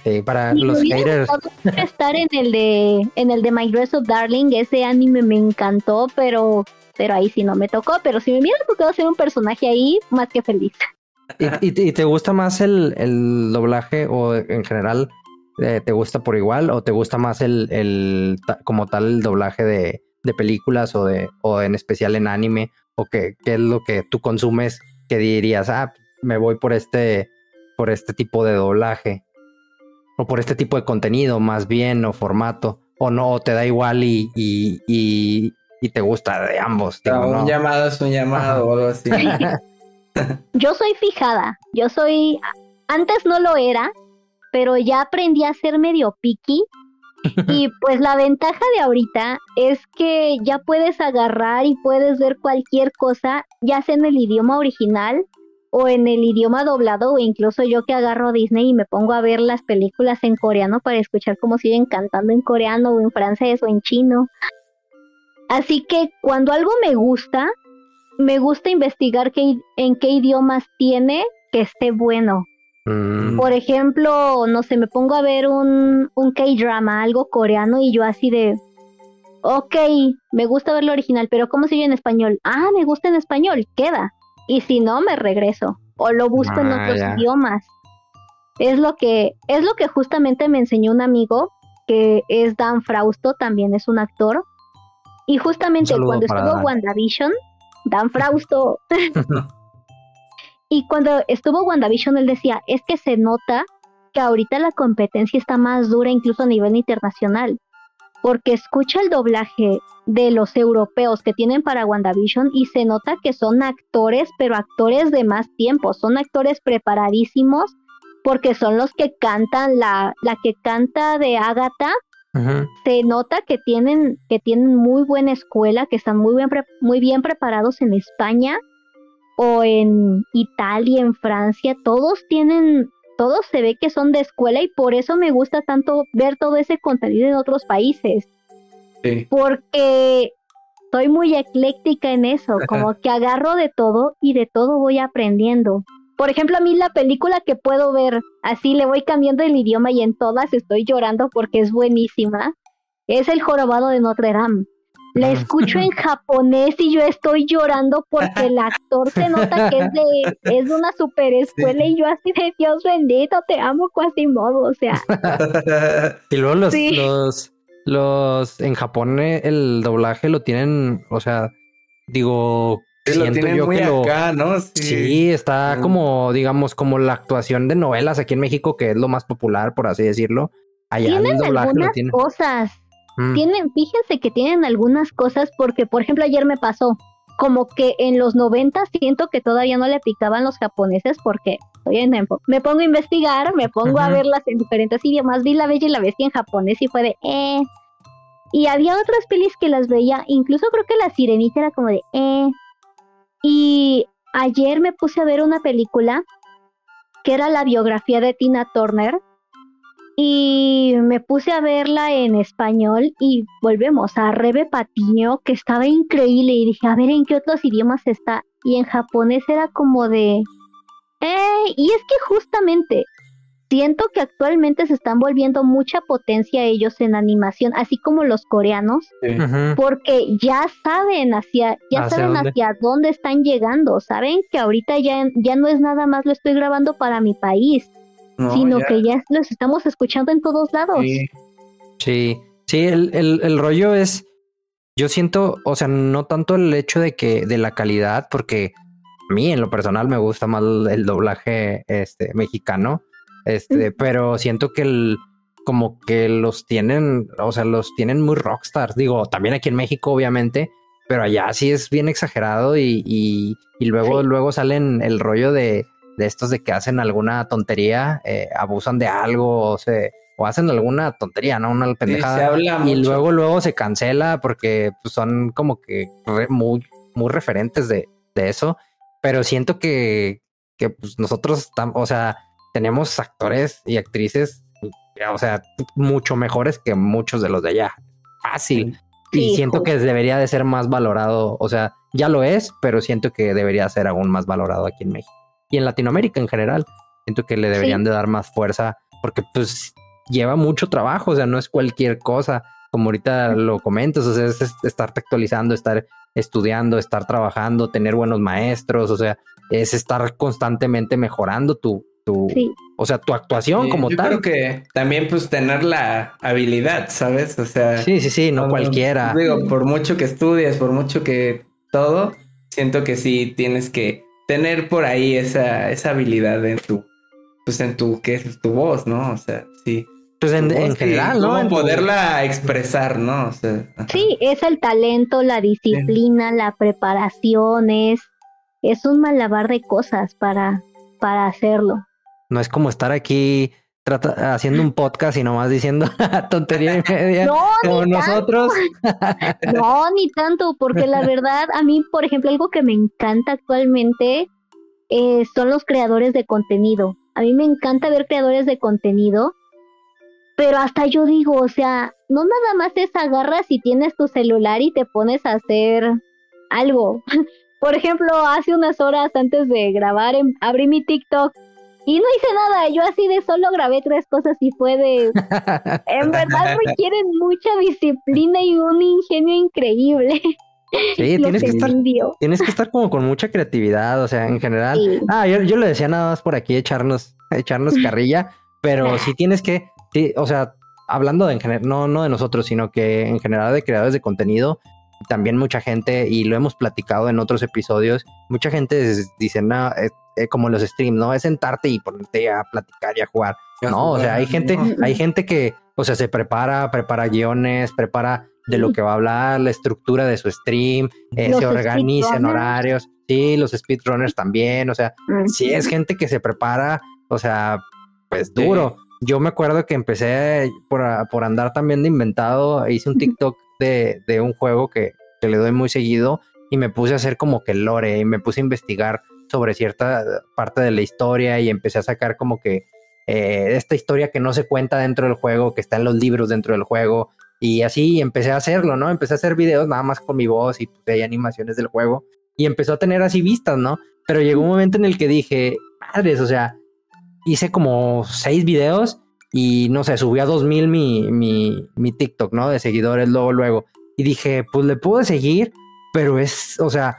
Este, para los haters. estar en el de en el de My Dress of Darling, ese anime me encantó, pero pero ahí sí no me tocó, pero si me hubiera tocado ser un personaje ahí, más que feliz. ¿Y, te gusta más el, el, doblaje o en general eh, te gusta por igual o te gusta más el, el como tal el doblaje de, de, películas o de o en especial en anime o qué, qué es lo que tú consumes que dirías, ah, me voy por este por este tipo de doblaje? o por este tipo de contenido más bien o formato o no te da igual y, y, te gusta de ambos. un llamado es un llamado o algo así. yo soy fijada, yo soy, antes no lo era, pero ya aprendí a ser medio picky y pues la ventaja de ahorita es que ya puedes agarrar y puedes ver cualquier cosa, ya sea en el idioma original o en el idioma doblado o incluso yo que agarro Disney y me pongo a ver las películas en coreano para escuchar cómo siguen cantando en coreano o en francés o en chino. Así que cuando algo me gusta, me gusta investigar qué, en qué idiomas tiene que esté bueno. Mm. Por ejemplo, no sé, me pongo a ver un, un K-drama, algo coreano, y yo así de, ok, me gusta ver lo original, pero ¿cómo se oye en español? Ah, me gusta en español, queda y si no me regreso o lo busco en otros idiomas. Es lo que es lo que justamente me enseñó un amigo que es Dan Frausto, también es un actor. Y justamente cuando estuvo WandaVision, Dan Frausto Y cuando estuvo WandaVision él decía, es que se nota que ahorita la competencia está más dura incluso a nivel internacional porque escucha el doblaje de los europeos que tienen para WandaVision y se nota que son actores, pero actores de más tiempo, son actores preparadísimos porque son los que cantan la, la que canta de Agatha. Se nota que tienen, que tienen muy buena escuela, que están muy bien, muy bien preparados en España o en Italia, en Francia. Todos tienen todos se ve que son de escuela y por eso me gusta tanto ver todo ese contenido en otros países. Porque soy muy ecléctica en eso, como que agarro de todo y de todo voy aprendiendo. Por ejemplo, a mí la película que puedo ver, así le voy cambiando el idioma y en todas estoy llorando porque es buenísima, es El Jorobado de Notre Dame. La escucho en japonés y yo estoy llorando porque el actor se nota que es de, es de una super escuela y yo así de Dios bendito, te amo modo, o sea. y luego los, los, los, en Japón el doblaje lo tienen, o sea, digo, siento yo que lo, acá, ¿no? Sí, está como, digamos, como la actuación de novelas aquí en México, que es lo más popular, por así decirlo. Allá tienen algunas cosas. Mm. Tienen, fíjense que tienen algunas cosas, porque, por ejemplo, ayer me pasó como que en los 90 siento que todavía no le picaban los japoneses porque en me pongo a investigar, me pongo a verlas en diferentes idiomas, vi La Bella y la Bestia en japonés y fue de eh. Y había otras pelis que las veía, incluso creo que La Sirenita era como de eh. Y ayer me puse a ver una película que era la biografía de Tina Turner y me puse a verla en español y volvemos a Rebe Patiño, que estaba increíble y dije, a ver en qué otros idiomas está. Y en japonés era como de... Eh, y es que justamente siento que actualmente se están volviendo mucha potencia ellos en animación, así como los coreanos, porque ya saben hacia, ya saben hacia dónde están llegando, saben que ahorita ya, ya no es nada más lo estoy grabando para mi país, sino que ya los estamos escuchando en todos lados. Sí, sí, el, rollo es, yo siento, o sea, no tanto el hecho de que, de la calidad, porque a mí en lo personal me gusta más el, doblaje este, mexicano, este, pero siento que el, como que los tienen, o sea, los tienen muy rockstars, digo, también aquí en México, obviamente, pero allá sí es bien exagerado y, y, luego, luego salen el rollo de de estos de que hacen alguna tontería, eh, abusan de algo o se o hacen alguna tontería, ¿no? Una pendejada. y luego, luego se cancela porque pues, son como que muy, muy referentes de, de, eso. Pero siento que, que pues, nosotros, o sea, tenemos actores y actrices, o sea, mucho mejores que muchos de los de allá. Fácil. y siento que debería de ser más valorado, o sea, ya lo es, pero siento que debería ser aún más valorado aquí en México y en Latinoamérica en general. Siento que le deberían de dar más fuerza porque pues lleva mucho trabajo, o sea, no es cualquier cosa, como ahorita lo comentas, o sea, es estar actualizando, estar estudiando, estar trabajando, tener buenos maestros, o sea, es estar constantemente mejorando tu, tu o sea, tu actuación como yo tal. Creo que también pues tener la habilidad, ¿sabes? O sea, sí, sí, sí, no cualquiera. Digo, por mucho que estudies, por mucho que todo, siento que sí tienes que tener por ahí esa, esa habilidad en tu, pues en tu, ¿qué es tu voz, ¿no? O sea, sí. Pues en, general, ¿no? poderla expresar, ¿no? O sea, sí, es el talento, la disciplina, la preparación, es, es un malabar de cosas para, para hacerlo. No es como estar aquí haciendo un podcast y nomás diciendo tontería y media no, como nosotros. no, ni tanto, porque la verdad, a mí, por ejemplo, algo que me encanta actualmente eh, son los creadores de contenido. A mí me encanta ver creadores de contenido, pero hasta yo digo, o sea, no nada más es agarras y tienes tu celular y te pones a hacer algo. Por ejemplo, hace unas horas antes de grabar, em, abrí mi TikTok y no hice nada, yo así de solo grabé tres cosas y fue de... En verdad requieren mucha disciplina y un ingenio increíble. Sí, tienes que, estar, tienes que estar como con mucha creatividad, o sea, en general. Ah, yo, yo le decía nada más por aquí echarnos, echarnos carrilla, pero sí tienes que, sí, o sea, hablando de en general, no, no de nosotros, sino que en general de creadores de contenido, también mucha gente, y lo hemos platicado en otros episodios, mucha gente dice, no, eh, eh, como los streams, ¿no? Es sentarte y ponerte a platicar y a jugar. No, o sea, hay gente, hay gente que, o sea, se prepara, prepara guiones, prepara de lo que va a hablar, la estructura de su stream, eh, se organiza en horarios. Sí, los speedrunners también, o sea, sí es gente que se prepara, o sea, pues duro. Yo me acuerdo que empecé por, por andar también de inventado, hice un TikTok de, de un juego que, que le doy muy seguido y me puse a hacer como que lore y me puse a investigar sobre cierta parte de la historia y empecé a sacar como que eh, esta historia que no se cuenta dentro del juego, que está en los libros dentro del juego. Y así empecé a hacerlo, ¿no? Empecé a hacer videos nada más con mi voz y pues, hay animaciones del juego. Y empezó a tener así vistas, ¿no? Pero llegó un momento en el que dije, madres, o sea, hice como seis videos y no sé, subí a 2000 mi, mi, mi TikTok, ¿no? De seguidores luego, luego. Y dije, pues le puedo seguir, pero es, o sea,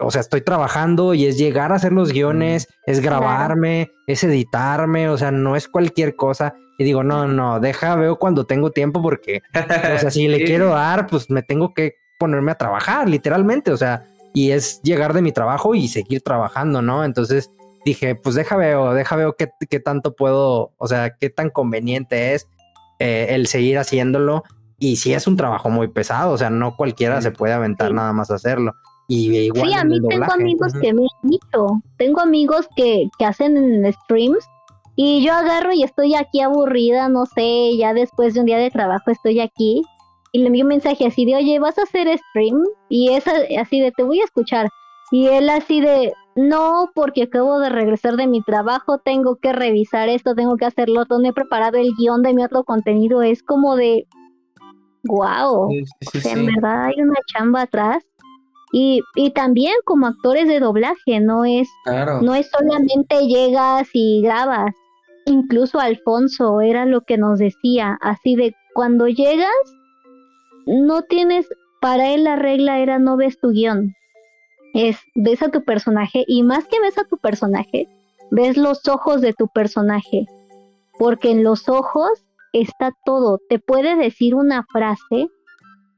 o sea, estoy trabajando y es llegar a hacer los guiones, es grabarme, es editarme, o sea, no es cualquier cosa. Y digo, no, no, deja, veo cuando tengo tiempo porque, o sea, si le quiero dar, pues me tengo que ponerme a trabajar, literalmente, o sea, y es llegar de mi trabajo y seguir trabajando, ¿no? Entonces dije, pues deja veo, deja veo qué, qué tanto puedo, o sea, qué tan conveniente es eh, el seguir haciéndolo. Y si es un trabajo muy pesado, o sea, no cualquiera se puede aventar nada más a hacerlo. Y igual sí, a mí tengo amigos que me han dicho, tengo amigos que, que hacen streams y yo agarro y estoy aquí aburrida, no sé, ya después de un día de trabajo estoy aquí y le envío un mensaje así de, oye, ¿vas a hacer stream? Y es así de, te voy a escuchar. Y él así de, no, porque acabo de regresar de mi trabajo, tengo que revisar esto, tengo que hacerlo, no he preparado el guion de mi otro contenido. Es como de, wow, en verdad hay una chamba atrás. Y, y también como actores de doblaje, no es, no es solamente llegas y grabas. Incluso Alfonso era lo que nos decía, así de cuando llegas, no tienes, para él la regla era no ves tu guion, es ves a tu personaje y más que ves a tu personaje, ves los ojos de tu personaje, porque en los ojos está todo, te puede decir una frase,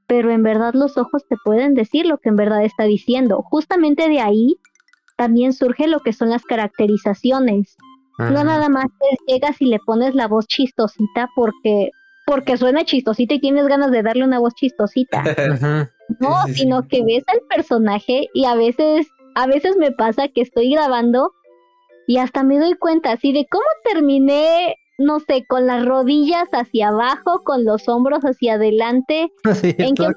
pero en verdad los ojos te pueden decir lo que en verdad está diciendo. Justamente de ahí también surge lo que son las caracterizaciones. No nada más llegas y le pones la voz chistosita porque porque suena chistosita y tienes ganas de darle una voz chistosita. No, sino que ves al personaje y a veces, a veces me pasa que estoy grabando y hasta me doy cuenta así de cómo terminé, no sé, con las rodillas hacia abajo, con los hombros hacia adelante. en que,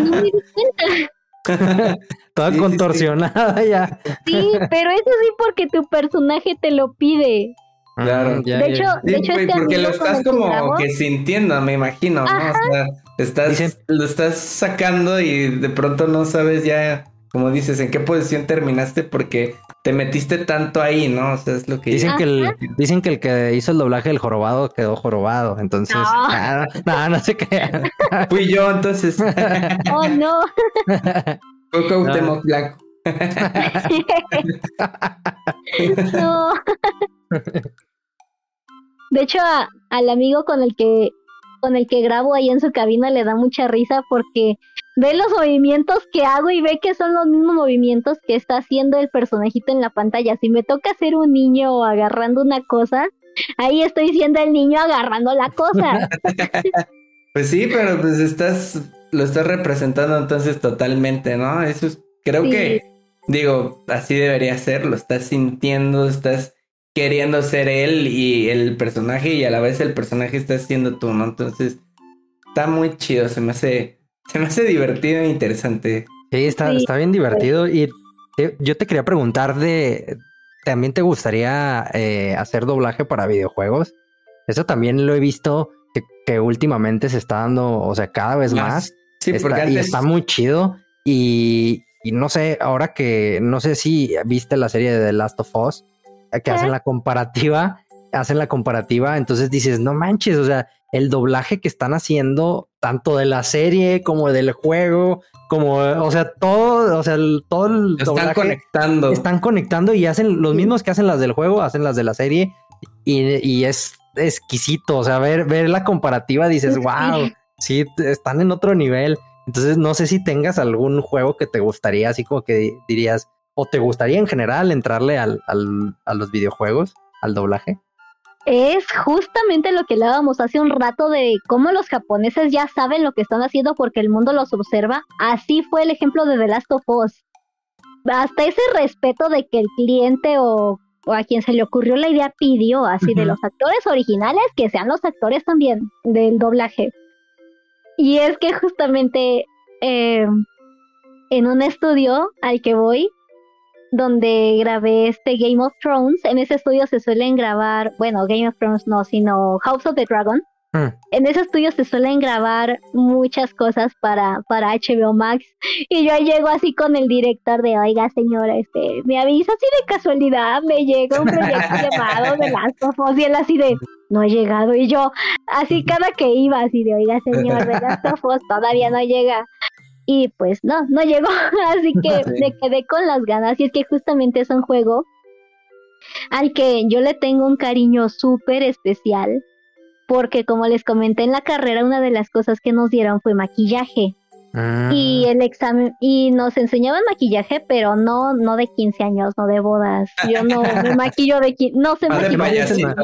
no me di cuenta. Toda contorsionada ya. Sí, pero eso sí porque tu personaje te lo pide. Claro. de, hecho, de hecho, este porque lo estás como que sintiendo, me imagino, ¿no? O sea, estás, lo estás sacando y de pronto no sabes ya, como dices, en qué posición terminaste porque te metiste tanto ahí, ¿no? O sea, es lo que dicen que el, dicen que el que hizo el doblaje del jorobado quedó jorobado, entonces no, nada, no se qué. Fui yo, entonces. oh no. Fue Cuauhtémoc Blanco. no. De hecho, al amigo con el que con el que grabo ahí en su cabina le da mucha risa porque ve los movimientos que hago y ve que son los mismos movimientos que está haciendo el personajito en la pantalla. Si me toca ser un niño agarrando una cosa, ahí estoy siendo el niño agarrando la cosa. pues sí, pero pues estás lo estás representando entonces totalmente, ¿no? Eso es, creo que digo, así debería ser, lo estás sintiendo, estás queriendo ser él y el personaje y a la vez el personaje está siendo tú, ¿no? Entonces, está muy chido, se me hace, se me hace divertido e interesante. Sí, está, está bien divertido y yo te quería preguntar de, ¿también te gustaría eh, hacer doblaje para videojuegos? Eso también lo he visto que, últimamente se está dando, o sea, cada vez más. Sí, porque antes... Y está muy chido y, y no sé, ahora que no sé si viste la serie de The Last of Us, que hacen la comparativa, hacen la comparativa, entonces dices, no manches, o sea, el doblaje que están haciendo, tanto de la serie como del juego, como, o sea, todo, o sea, todo el Están conectando. Están conectando y hacen los mismos que hacen las del juego, hacen las de la serie y, es exquisito, o sea, ver, ver la comparativa dices, wow, sí, están en otro nivel. Entonces, no sé si tengas algún juego que te gustaría, así como que dirías, ¿O te gustaría en general entrarle al, a los videojuegos, al doblaje? Es justamente lo que hablábamos hace un rato de cómo los japoneses ya saben lo que están haciendo porque el mundo los observa. Así fue el ejemplo de The Last of Us. Hasta ese respeto de que el cliente o, a quien se le ocurrió la idea pidió así de los actores originales que sean los actores también del doblaje. Y es que justamente eh, en un estudio al que voy donde grabé este Game of Thrones. En ese estudio se suelen grabar, bueno, Game of Thrones no, sino House of the Dragon. Mm. En ese estudio se suelen grabar muchas cosas para, para HBO Max. Y yo llego así con el director de, oiga señora, este, me avisa así de casualidad, me llega un proyecto llamado The Last of Us. Y él así de, no ha llegado. Y yo, así cada que iba, así de, oiga señor, The Last of Us todavía no llega y pues no, no llegó, así que me quedé con las ganas y es que justamente es un juego al que yo le tengo un cariño súper especial porque como les comenté en la carrera una de las cosas que nos dieron fue maquillaje Ah. Y el examen, y nos enseñaban maquillaje, pero no, no de 15 años, no de bodas. Yo no me maquillo de no sé maquillar.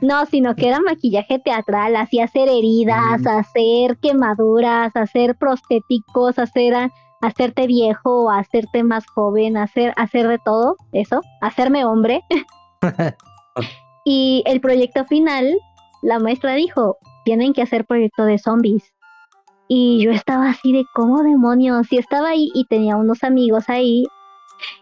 No, sino que era maquillaje teatral, así hacer heridas, mm. hacer quemaduras, hacer prostéticos, hacer hacerte viejo, hacerte más joven, hacer, hacer de todo, eso, hacerme hombre. y el proyecto final, la maestra dijo, tienen que hacer proyecto de zombies. Y yo estaba así de, ¿cómo demonios? Y estaba ahí y tenía unos amigos ahí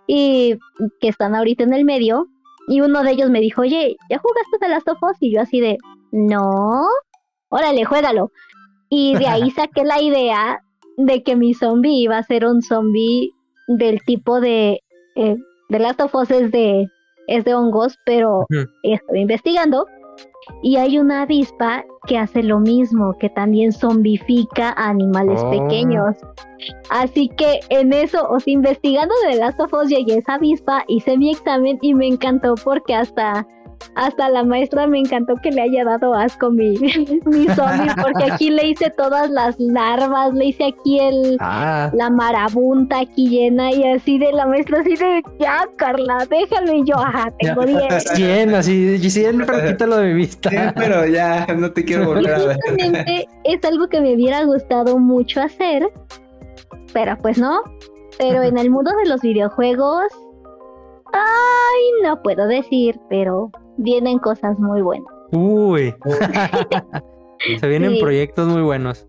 y que están ahorita en el medio. Y uno de ellos me dijo, oye, ¿ya jugaste The Last of Us? Y yo así de, no, órale, juégalo. Y de ahí saqué la idea de que mi zombie iba a ser un zombie del tipo de... Eh, The Last of Us es de, es de hongos, pero estoy investigando y hay una avispa que hace lo mismo, que también zombifica a animales oh. pequeños. Así que en eso, o sea, investigando de Last of Us, llegué a esa avispa, hice mi examen y me encantó porque hasta hasta la maestra me encantó que le haya dado asco mi, mi zombie, porque aquí le hice todas las larvas, le hice aquí el ah. la marabunta aquí llena y así de la maestra así de ya Carla, déjalo y yo, ajá, tengo 10. 100, así, 100 para quítalo de vista. Sí, pero ya no te quiero volver a ver. Justamente es algo que me hubiera gustado mucho hacer, pero pues no. Pero en el mundo de los videojuegos, ay, no puedo decir, pero vienen cosas muy buenas. Uy. Se vienen proyectos muy buenos.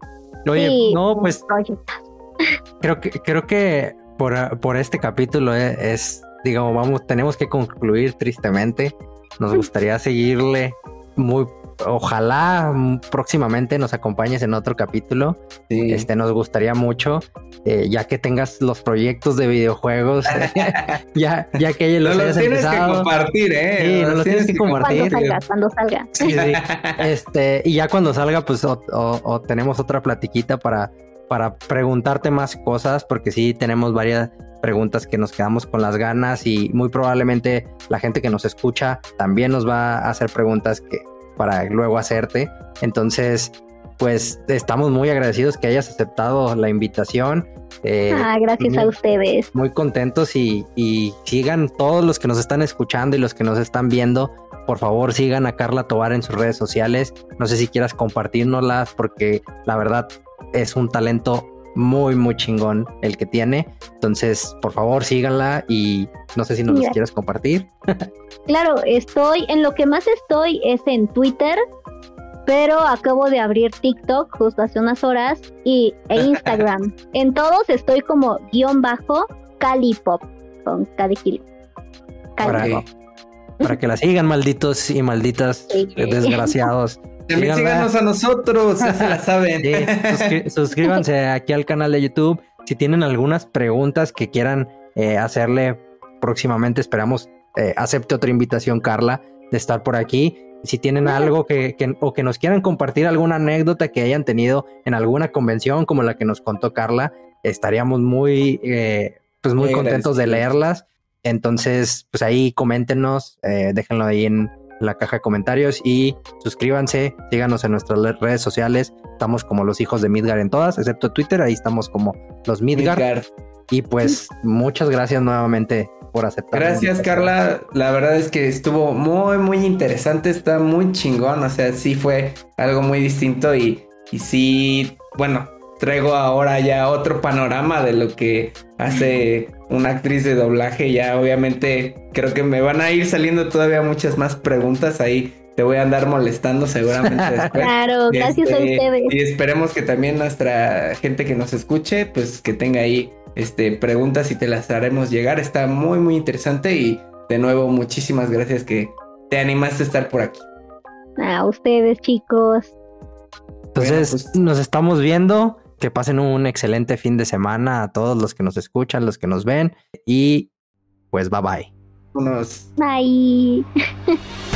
Oye, no, pues. Creo que, creo que por, por este capítulo es, digamos, vamos, tenemos que concluir tristemente. Nos gustaría seguirle muy ojalá próximamente nos acompañes en otro capítulo. Este nos gustaría mucho, eh, ya que tengas los proyectos de videojuegos, ya, ya que los, los tienes que compartir, ¿eh? Sí, los, los tienes que compartir. Cuando salga, Sí, sí. Este, y ya cuando salga, pues o, tenemos otra platiquita para, para preguntarte más cosas, porque sí tenemos varias preguntas que nos quedamos con las ganas y muy probablemente la gente que nos escucha también nos va a hacer preguntas que, para luego hacerte. Entonces, pues estamos muy agradecidos que hayas aceptado la invitación. Eh, ah, gracias a ustedes. Muy contentos y, sigan todos los que nos están escuchando y los que nos están viendo. Por favor, sigan a Carla Tobar en sus redes sociales. No sé si quieras compartirnoslas porque la verdad es un talento muy, muy chingón el que tiene. Entonces, por favor, síganla y no sé si nos los quieres compartir. claro, estoy, en lo que más estoy es en Twitter, pero acabo de abrir TikTok justo hace unas horas y e Instagram. en todos estoy como guion bajo Calipop con kilo. Para, que la sigan, malditos y malditas desgraciados. También síganos a nosotros, ya se la saben. suscríbanse aquí al canal de YouTube. Si tienen algunas preguntas que quieran eh, hacerle próximamente, esperamos eh, acepte otra invitación, Carla, de estar por aquí. Si tienen algo que, o que nos quieran compartir alguna anécdota que hayan tenido en alguna convención como la que nos contó Carla, estaríamos muy, eh, pues muy contentos de leerlas. Entonces, pues ahí coméntenos, déjenlo ahí en, la caja de comentarios y suscríbanse, síganos en nuestras redes sociales. Estamos como los hijos de Midgar en todas, excepto Twitter, ahí estamos como los Midgar. Y pues muchas gracias nuevamente por aceptar. Gracias, Carla. La verdad es que estuvo muy, muy interesante, está muy chingón. O sea, sí fue algo muy distinto y, y sí, bueno, traigo ahora ya otro panorama de lo que hace una actriz de doblaje. Ya obviamente creo que me van a ir saliendo todavía muchas más preguntas ahí. Te voy a andar molestando seguramente después. Claro, gracias a este, ustedes. Y esperemos que también nuestra gente que nos escuche, pues que tenga ahí este, preguntas y te las haremos llegar. Está muy, muy interesante y de nuevo muchísimas gracias que te animaste a estar por aquí. A ustedes, chicos. Entonces, pues, nos estamos viendo. Que pasen un excelente fin de semana a todos los que nos escuchan, los que nos ven. Y pues bye bye. Unos. Bye.